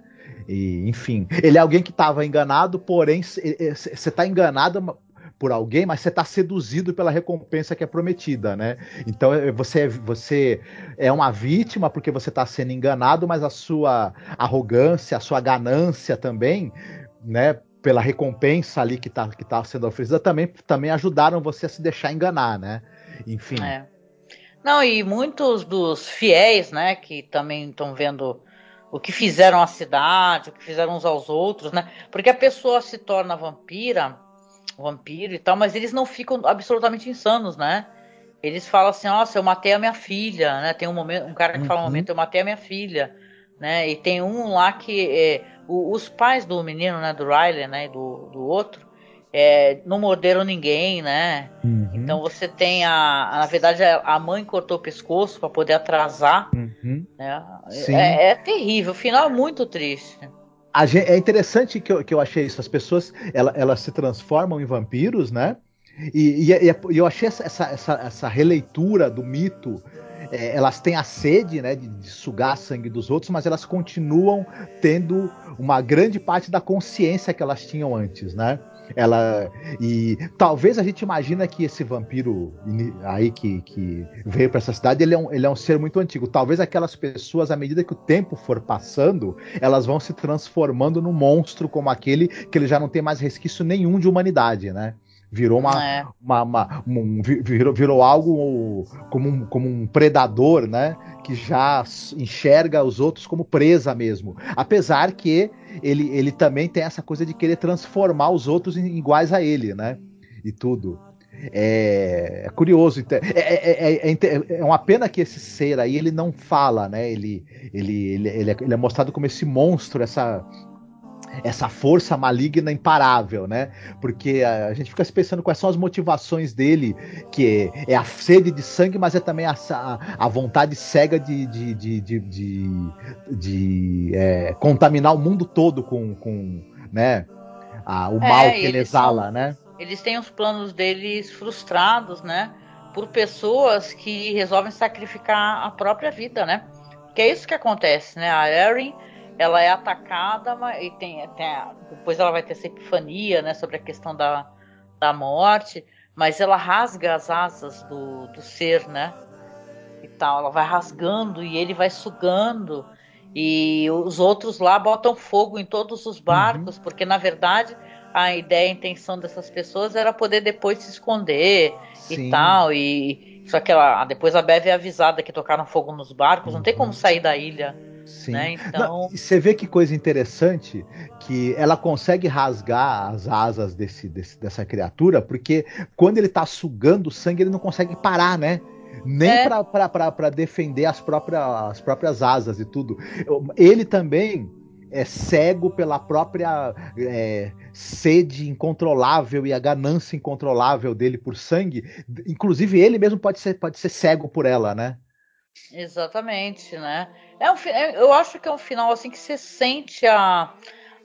E, enfim, ele é alguém que estava enganado, porém você está enganado por alguém, mas você está seduzido pela recompensa que é prometida, né? Então é, você, é, você é uma vítima porque você está sendo enganado, mas a sua arrogância, a sua ganância também, né? Pela recompensa ali que está que tá sendo oferecida, também, também ajudaram você a se deixar enganar, né? Enfim. É. Não, e muitos dos fiéis, né, que também estão vendo o que fizeram à cidade, o que fizeram uns aos outros, né? Porque a pessoa se torna vampira, vampiro e tal, mas eles não ficam absolutamente insanos, né? Eles falam assim, nossa, eu matei a minha filha, né? Tem um momento, um cara que uhum. fala um momento, eu matei a minha filha, né? E tem um lá que é, o, os pais do menino, né, do Riley, né, do, do outro, é, não morderam ninguém, né? Uhum. Então você tem a, a, na verdade a mãe cortou o pescoço para poder atrasar, uhum. né? É, é, terrível, o final é muito triste. Gente, é interessante que eu, que eu achei isso. As pessoas ela, elas se transformam em vampiros, né? E, e, e eu achei essa, essa, essa, releitura do mito. É, elas têm a sede né, de, de, sugar sangue dos outros, mas elas continuam tendo uma grande parte da consciência que elas tinham antes, né? Ela e talvez a gente imagina que esse vampiro aí que, que veio para essa cidade ele é, um, ele é um ser muito antigo. Talvez aquelas pessoas, à medida que o tempo for passando, elas vão se transformando num monstro como aquele que ele já não tem mais resquício nenhum de humanidade, né? Virou uma, é. uma, uma um, virou, virou algo como um, como um predador, né? Que já enxerga os outros como presa mesmo. Apesar que ele, ele também tem essa coisa de querer transformar os outros em, iguais a ele, né? E tudo. É, é curioso. É, é, é, é, uma pena que esse ser aí ele não fala, né? Ele, ele, ele, ele, é, ele é mostrado como esse monstro, essa essa força maligna imparável, né? Porque a, gente fica se pensando quais são as motivações dele, que é, é a sede de sangue, mas é também a, a, vontade cega de, de, de, de, de, de é, contaminar o mundo todo com, com né? o é, mal que ele exala, são, né? Eles têm os planos deles frustrados, né? por pessoas que resolvem sacrificar a própria vida, né? Que é isso que acontece, né? A Erin, ela é atacada e tem, tem depois ela vai ter essa epifania, né, sobre a questão da, da morte, mas ela rasga as asas do, do ser, né? E tal, ela vai rasgando e ele vai sugando e os outros lá botam fogo em todos os barcos, uhum. porque na verdade a ideia, a intenção dessas pessoas era poder depois se esconder Sim. e tal. E só que ela, depois a Bev é avisada que tocaram fogo nos barcos, uhum. não tem como uhum. sair da ilha. Sim. Né? Então... Não, você vê que coisa interessante que ela consegue rasgar as asas desse, desse, dessa criatura, porque quando ele tá sugando sangue, ele não consegue parar, né? Nem é. para defender as próprias, as próprias asas e tudo. Ele também é cego pela própria é, sede incontrolável e a ganância incontrolável dele por sangue. Inclusive, ele mesmo pode ser, pode ser cego por ela, né? Exatamente, né? É um, é, eu acho que é um final assim que você sente a,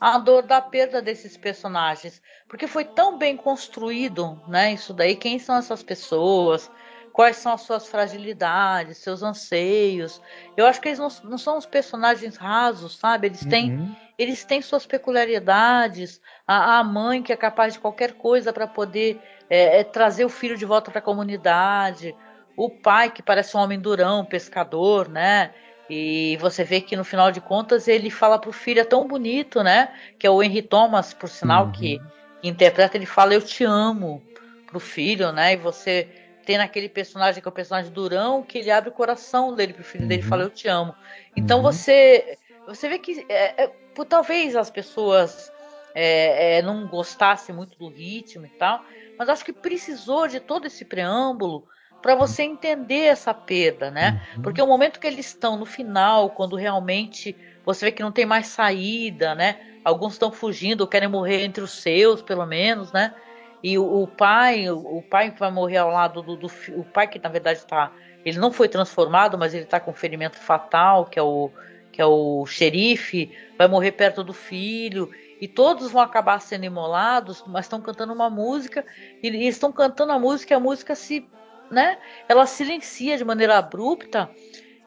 a dor da perda desses personagens, porque foi tão bem construído, né? Isso daí, quem são essas pessoas? quais são as suas fragilidades, seus anseios. Eu acho que eles não, não são os personagens rasos, sabe? Eles têm, uhum. eles têm suas peculiaridades. A, a, mãe que é capaz de qualquer coisa para poder é, é, trazer o filho de volta para a comunidade. O pai que parece um homem durão, pescador, né? E você vê que no final de contas ele fala pro filho, é tão bonito, né? Que é o Henry Thomas, por sinal, uhum. que, interpreta, ele fala, eu te amo pro filho, né? E você tem naquele personagem que é o personagem Durão, que ele abre o coração dele pro filho uhum. dele e fala, eu te amo. Então uhum. você você vê que é, é, por, talvez as pessoas é, é, não gostassem muito do ritmo e tal, mas acho que precisou de todo esse preâmbulo para você entender essa perda, né? Uhum. Porque o momento que eles estão no final, quando realmente você vê que não tem mais saída, né? Alguns estão fugindo, querem morrer entre os seus, pelo menos, né? E o, o pai, o, o, pai que vai morrer ao lado do, do, o pai que na verdade está, ele não foi transformado, mas ele está com um ferimento fatal, que é o que é o xerife, vai morrer perto do filho e todos vão acabar sendo imolados, mas estão cantando uma música e, e estão cantando a música, e a música se, né? Ela silencia de maneira abrupta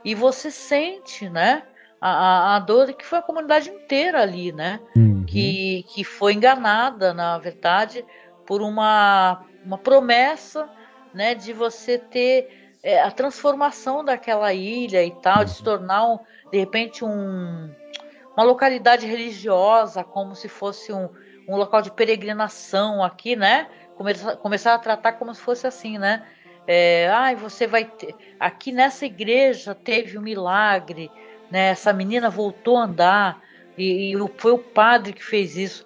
e você sente, né? A, a, a dor que foi a comunidade inteira ali, né? Uhum. Que, que foi enganada, na verdade, por uma, uma promessa né, de você ter é, a transformação daquela ilha e tal, de se tornar, um, de repente, um, uma localidade religiosa, como se fosse um, um local de peregrinação aqui, né? Começar, começar a tratar como se fosse assim, né? É, ai, você vai ter. Aqui nessa igreja teve um milagre, né? Essa menina voltou a andar e, e foi o padre que fez isso.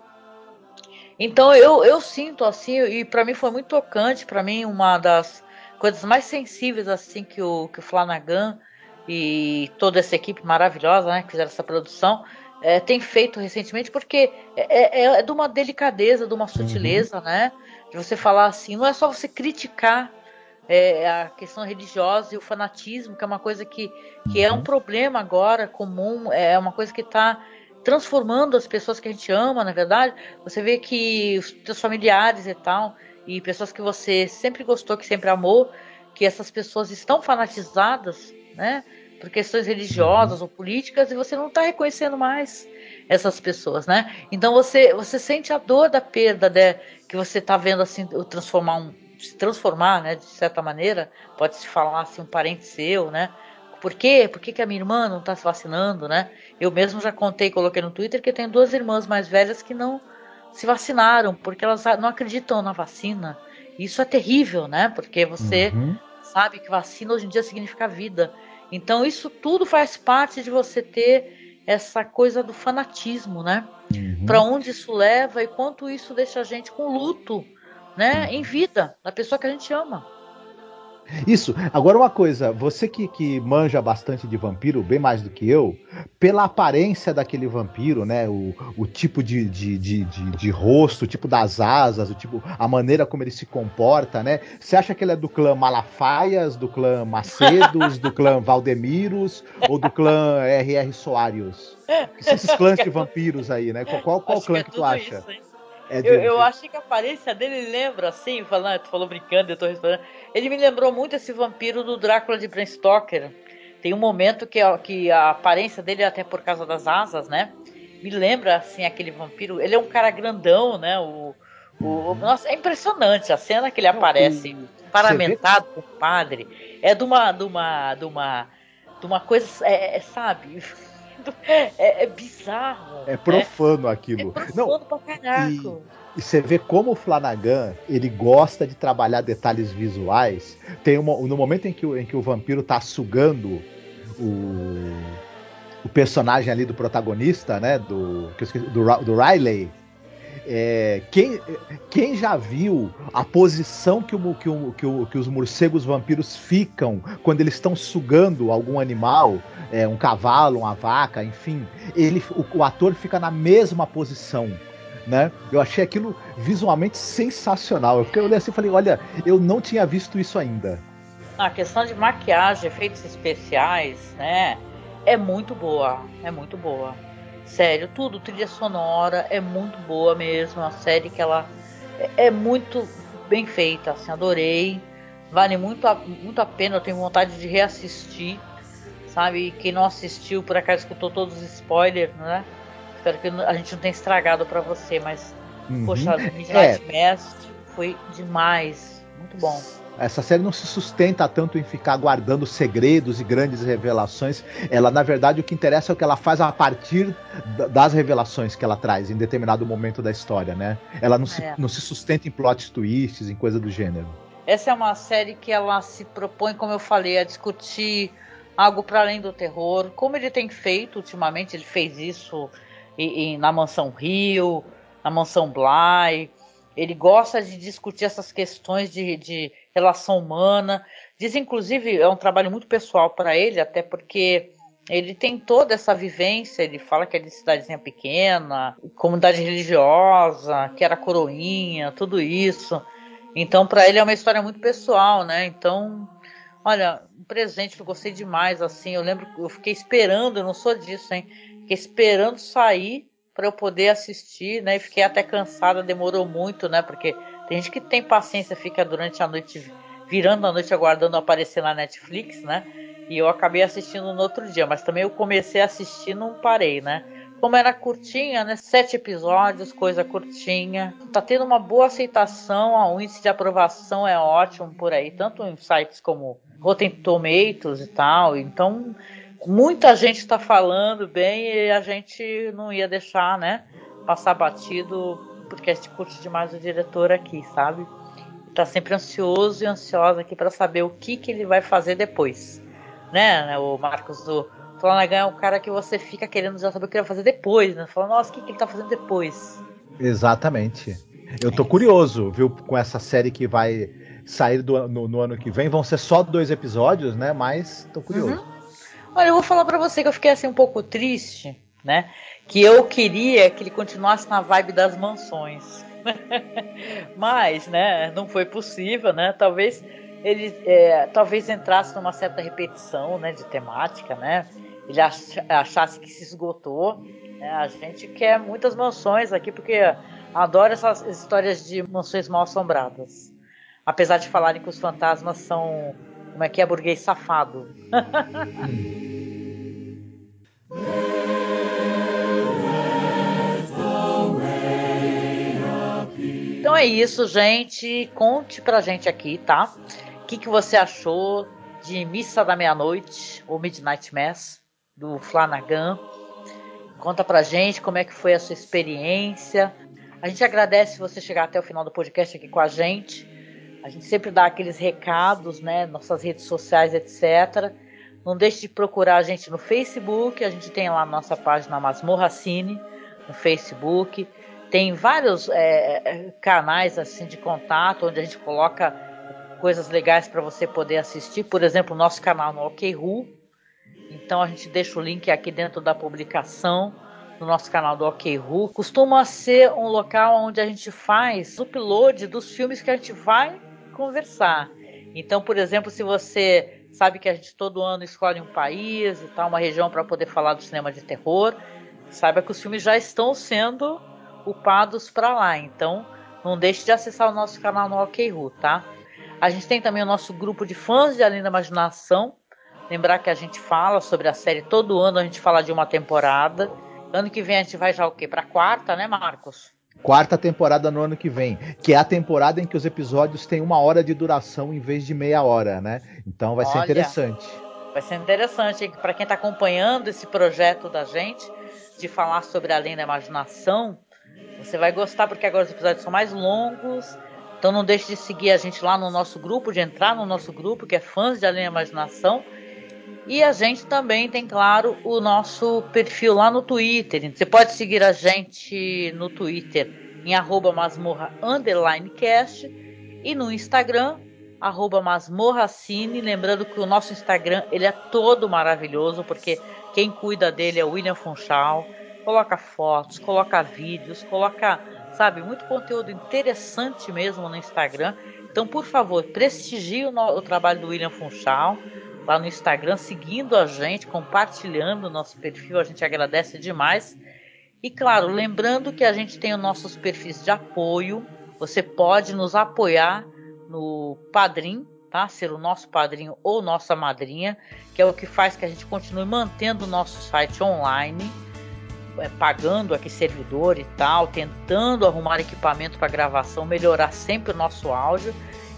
Então eu, eu sinto assim, e para mim foi muito tocante, para mim uma das coisas mais sensíveis assim que o, que o Flanagan e toda essa equipe maravilhosa né, que fizeram essa produção é, tem feito recentemente, porque é, é, é, de uma delicadeza, de uma sutileza, uhum. né? De você falar assim, não é só você criticar é, a questão religiosa e o fanatismo, que é uma coisa que, que é um uhum. problema agora comum, é uma coisa que está transformando as pessoas que a gente ama, na verdade. Você vê que os seus familiares e tal, e pessoas que você sempre gostou, que sempre amou, que essas pessoas estão fanatizadas, né? Por questões religiosas ou políticas, e você não está reconhecendo mais essas pessoas, né? Então você, você sente a dor da perda né, que você está vendo assim, transformar um, se transformar, né? De certa maneira, pode se falar assim, um parente seu, né? Por quê? Por que, que a minha irmã não está se vacinando, né? Eu mesmo já contei, coloquei no Twitter que eu tenho duas irmãs mais velhas que não se vacinaram porque elas não acreditam na vacina. Isso é terrível, né? Porque você uhum. sabe que vacina hoje em dia significa vida. Então isso tudo faz parte de você ter essa coisa do fanatismo, né? Uhum. Para onde isso leva e quanto isso deixa a gente com luto, né? Uhum. Em vida da pessoa que a gente ama. Isso. Agora uma coisa, você que, que manja bastante de vampiro, bem mais do que eu, pela aparência daquele vampiro, né? O, o tipo de, de, de, de, de rosto, o tipo das asas, o tipo, a maneira como ele se comporta, né? Você acha que ele é do clã Malafaias, do clã Macedos, do clã Valdemiros ou do clã R.R. Soares? Esses clãs de vampiros aí, né? Qual, qual, qual clã que, é que tu acha? Isso, É eu, eu achei que a aparência dele lembra, assim, falando, tu falou brincando, eu tô respondendo. Ele me lembrou muito esse vampiro do Drácula de Bram Stoker. Tem um momento que, que a aparência dele, até por causa das asas, né? Me lembra, assim, aquele vampiro. Ele é um cara grandão, né? O, o, nossa, é impressionante a cena que ele aparece paramentado com o padre. É de uma, de uma, de uma, de uma coisa, é, é sabe? É, é, bizarro. É profano né? aquilo. É profano Não, pra caraca. E, e você vê como o Flanagan ele gosta de trabalhar detalhes visuais. Tem uma, no momento em que, o, em que o vampiro tá sugando o, o personagem ali do protagonista, né? Do, do, do Riley é, quem, quem já viu a posição que, o, que, o, que, o, que os morcegos vampiros ficam quando eles estão sugando algum animal, é, um cavalo, uma vaca, enfim, ele, o, o ator fica na mesma posição. Né? Eu achei aquilo visualmente sensacional. Eu olhei assim e falei, olha, eu não tinha visto isso ainda. A questão de maquiagem, efeitos especiais, né? É muito boa. É muito boa. Sério, tudo, trilha sonora é muito boa mesmo. A série que ela é, é muito bem feita, assim, adorei. Vale muito a, muito a pena, eu tenho vontade de reassistir. Sabe, quem não assistiu, por acaso escutou todos os spoilers, né? Espero que a gente não tenha estragado para você, mas uhum. poxa, Midnight é. Mass foi demais, muito bom. Essa série não se sustenta tanto em ficar guardando segredos e grandes revelações. Ela, na verdade, o que interessa é o que ela faz a partir das revelações que ela traz em determinado momento da história, né? Ela não, é. se, não se sustenta em plot twists, em coisa do gênero. Essa é uma série que ela se propõe, como eu falei, a discutir algo para além do terror, como ele tem feito ultimamente. Ele fez isso em, em, na Mansão Rio, na Mansão Bly. Ele gosta de discutir essas questões de, de relação humana. Diz, inclusive, é um trabalho muito pessoal para ele, até porque ele tem toda essa vivência. Ele fala que é de cidadezinha pequena, comunidade religiosa, que era coroinha, tudo isso. Então, para ele é uma história muito pessoal, né? Então, olha, um presente que eu gostei demais, assim. Eu lembro, eu fiquei esperando, eu não sou disso, hein? Fiquei esperando sair para eu poder assistir, né? E fiquei até cansada, demorou muito, né? Porque tem gente que tem paciência, fica durante a noite, virando a noite aguardando aparecer na Netflix, né? E eu acabei assistindo no outro dia, mas também eu comecei a assistir não parei, né? Como era curtinha, né? Sete episódios, coisa curtinha. Tá tendo uma boa aceitação, o índice de aprovação é ótimo por aí, tanto em sites como Rotten Tomatoes e tal. Então, muita gente está falando bem e a gente não ia deixar, né? Passar batido porque a gente curte demais o diretor aqui, sabe? Tá sempre ansioso e ansiosa aqui para saber o que, que ele vai fazer depois. Né, o Marcos do Flanagan é um cara que você fica querendo já saber o que ele vai fazer depois, né? Fala, nossa, o que, que ele tá fazendo depois? Exatamente. Eu tô curioso, viu, com essa série que vai sair do, no, no, ano que vem. Vão ser só dois episódios, né? Mas tô curioso. Uhum. Olha, eu vou falar para você que eu fiquei assim um pouco triste, né? que eu queria que ele continuasse na vibe das mansões. Mas, né, não foi possível, né? Talvez ele é, talvez entrasse numa certa repetição, né, de temática, né? Ele achasse que se esgotou. Né? A gente quer muitas mansões aqui porque adora essas histórias de mansões mal assombradas. Apesar de falarem que os fantasmas são como é que é burguês safado. é isso, gente. Conte pra gente aqui, tá? O que, que você achou de Missa da Meia-Noite, ou Midnight Mass, do Flanagan. Conta pra gente como é que foi a sua experiência. A gente agradece você chegar até o final do podcast aqui com a gente. A gente sempre dá aqueles recados, né? Nossas redes sociais, etc. Não deixe de procurar a gente no Facebook. A gente tem lá nossa página Masmorra Cine no Facebook. Tem vários é, é, canais assim de contato onde a gente coloca coisas legais para você poder assistir. Por exemplo, o nosso canal no OKRU. Então a gente deixa o link aqui dentro da publicação no nosso canal do OKRU. Costuma ser um local onde a gente faz o upload dos filmes que a gente vai conversar. Então, por exemplo, se você sabe que a gente todo ano escolhe um país e tal, uma região para poder falar do cinema de terror, saiba que os filmes já estão sendo ocupados para lá. Então, não deixe de acessar o nosso canal no OKRU, tá? A gente tem também o nosso grupo de fãs de Além da Imaginação. Lembrar que a gente fala sobre a série todo ano, a gente fala de uma temporada. Ano que vem a gente vai já o quê? Pra quarta, né, Marcos? Quarta temporada no ano que vem, que é a temporada em que os episódios têm uma hora de duração em vez de meia hora, né? Então vai Olha, ser interessante. Vai ser interessante para quem está acompanhando esse projeto da gente de falar sobre além da imaginação. Você vai gostar porque agora os episódios são mais longos. Então não deixe de seguir a gente lá no nosso grupo, de entrar no nosso grupo que é fãs de além da imaginação e a gente também tem, claro, o nosso perfil lá no Twitter. Você pode seguir a gente no Twitter em arroba e no Instagram, arroba masmorracine. Lembrando que o nosso Instagram ele é todo maravilhoso, porque quem cuida dele é o William Funchal. Coloca fotos, coloca vídeos, coloca, sabe, muito conteúdo interessante mesmo no Instagram. Então, por favor, prestigie o, o trabalho do William Funchal lá no Instagram, seguindo a gente, compartilhando o nosso perfil, a gente agradece demais. E claro, lembrando que a gente tem os nossos perfis de apoio, você pode nos apoiar no Padrim, tá? Ser o nosso padrinho ou nossa madrinha, que é o que faz que a gente continue mantendo o nosso site online, pagando aqui servidor e tal, tentando arrumar equipamento para gravação, melhorar sempre o nosso áudio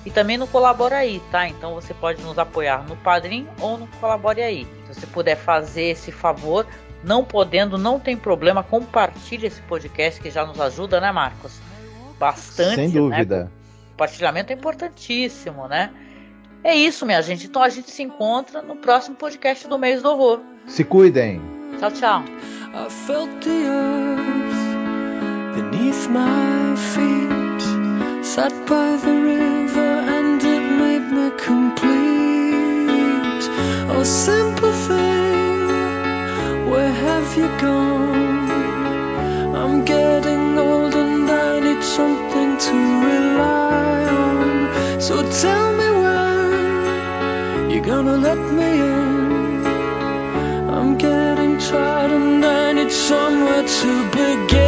e também no Colabora Aí, tá? Então você pode nos apoiar no Padrim ou no Colabore Aí. Se você puder fazer esse favor, não podendo, não tem problema, compartilhe esse podcast que já nos ajuda, né, Marcos? Bastante. Sem dúvida. Né? Compartilhamento é importantíssimo, né? É isso, minha gente. Então a gente se encontra no próximo podcast do mês do horror. Se cuidem. Tchau, tchau. I felt the earth beneath my feet. Sat by the river and it made me complete. Oh, simple thing, where have you gone? I'm getting old and I need something to rely on. So tell me when you're gonna let me in. Tired and I need somewhere to begin.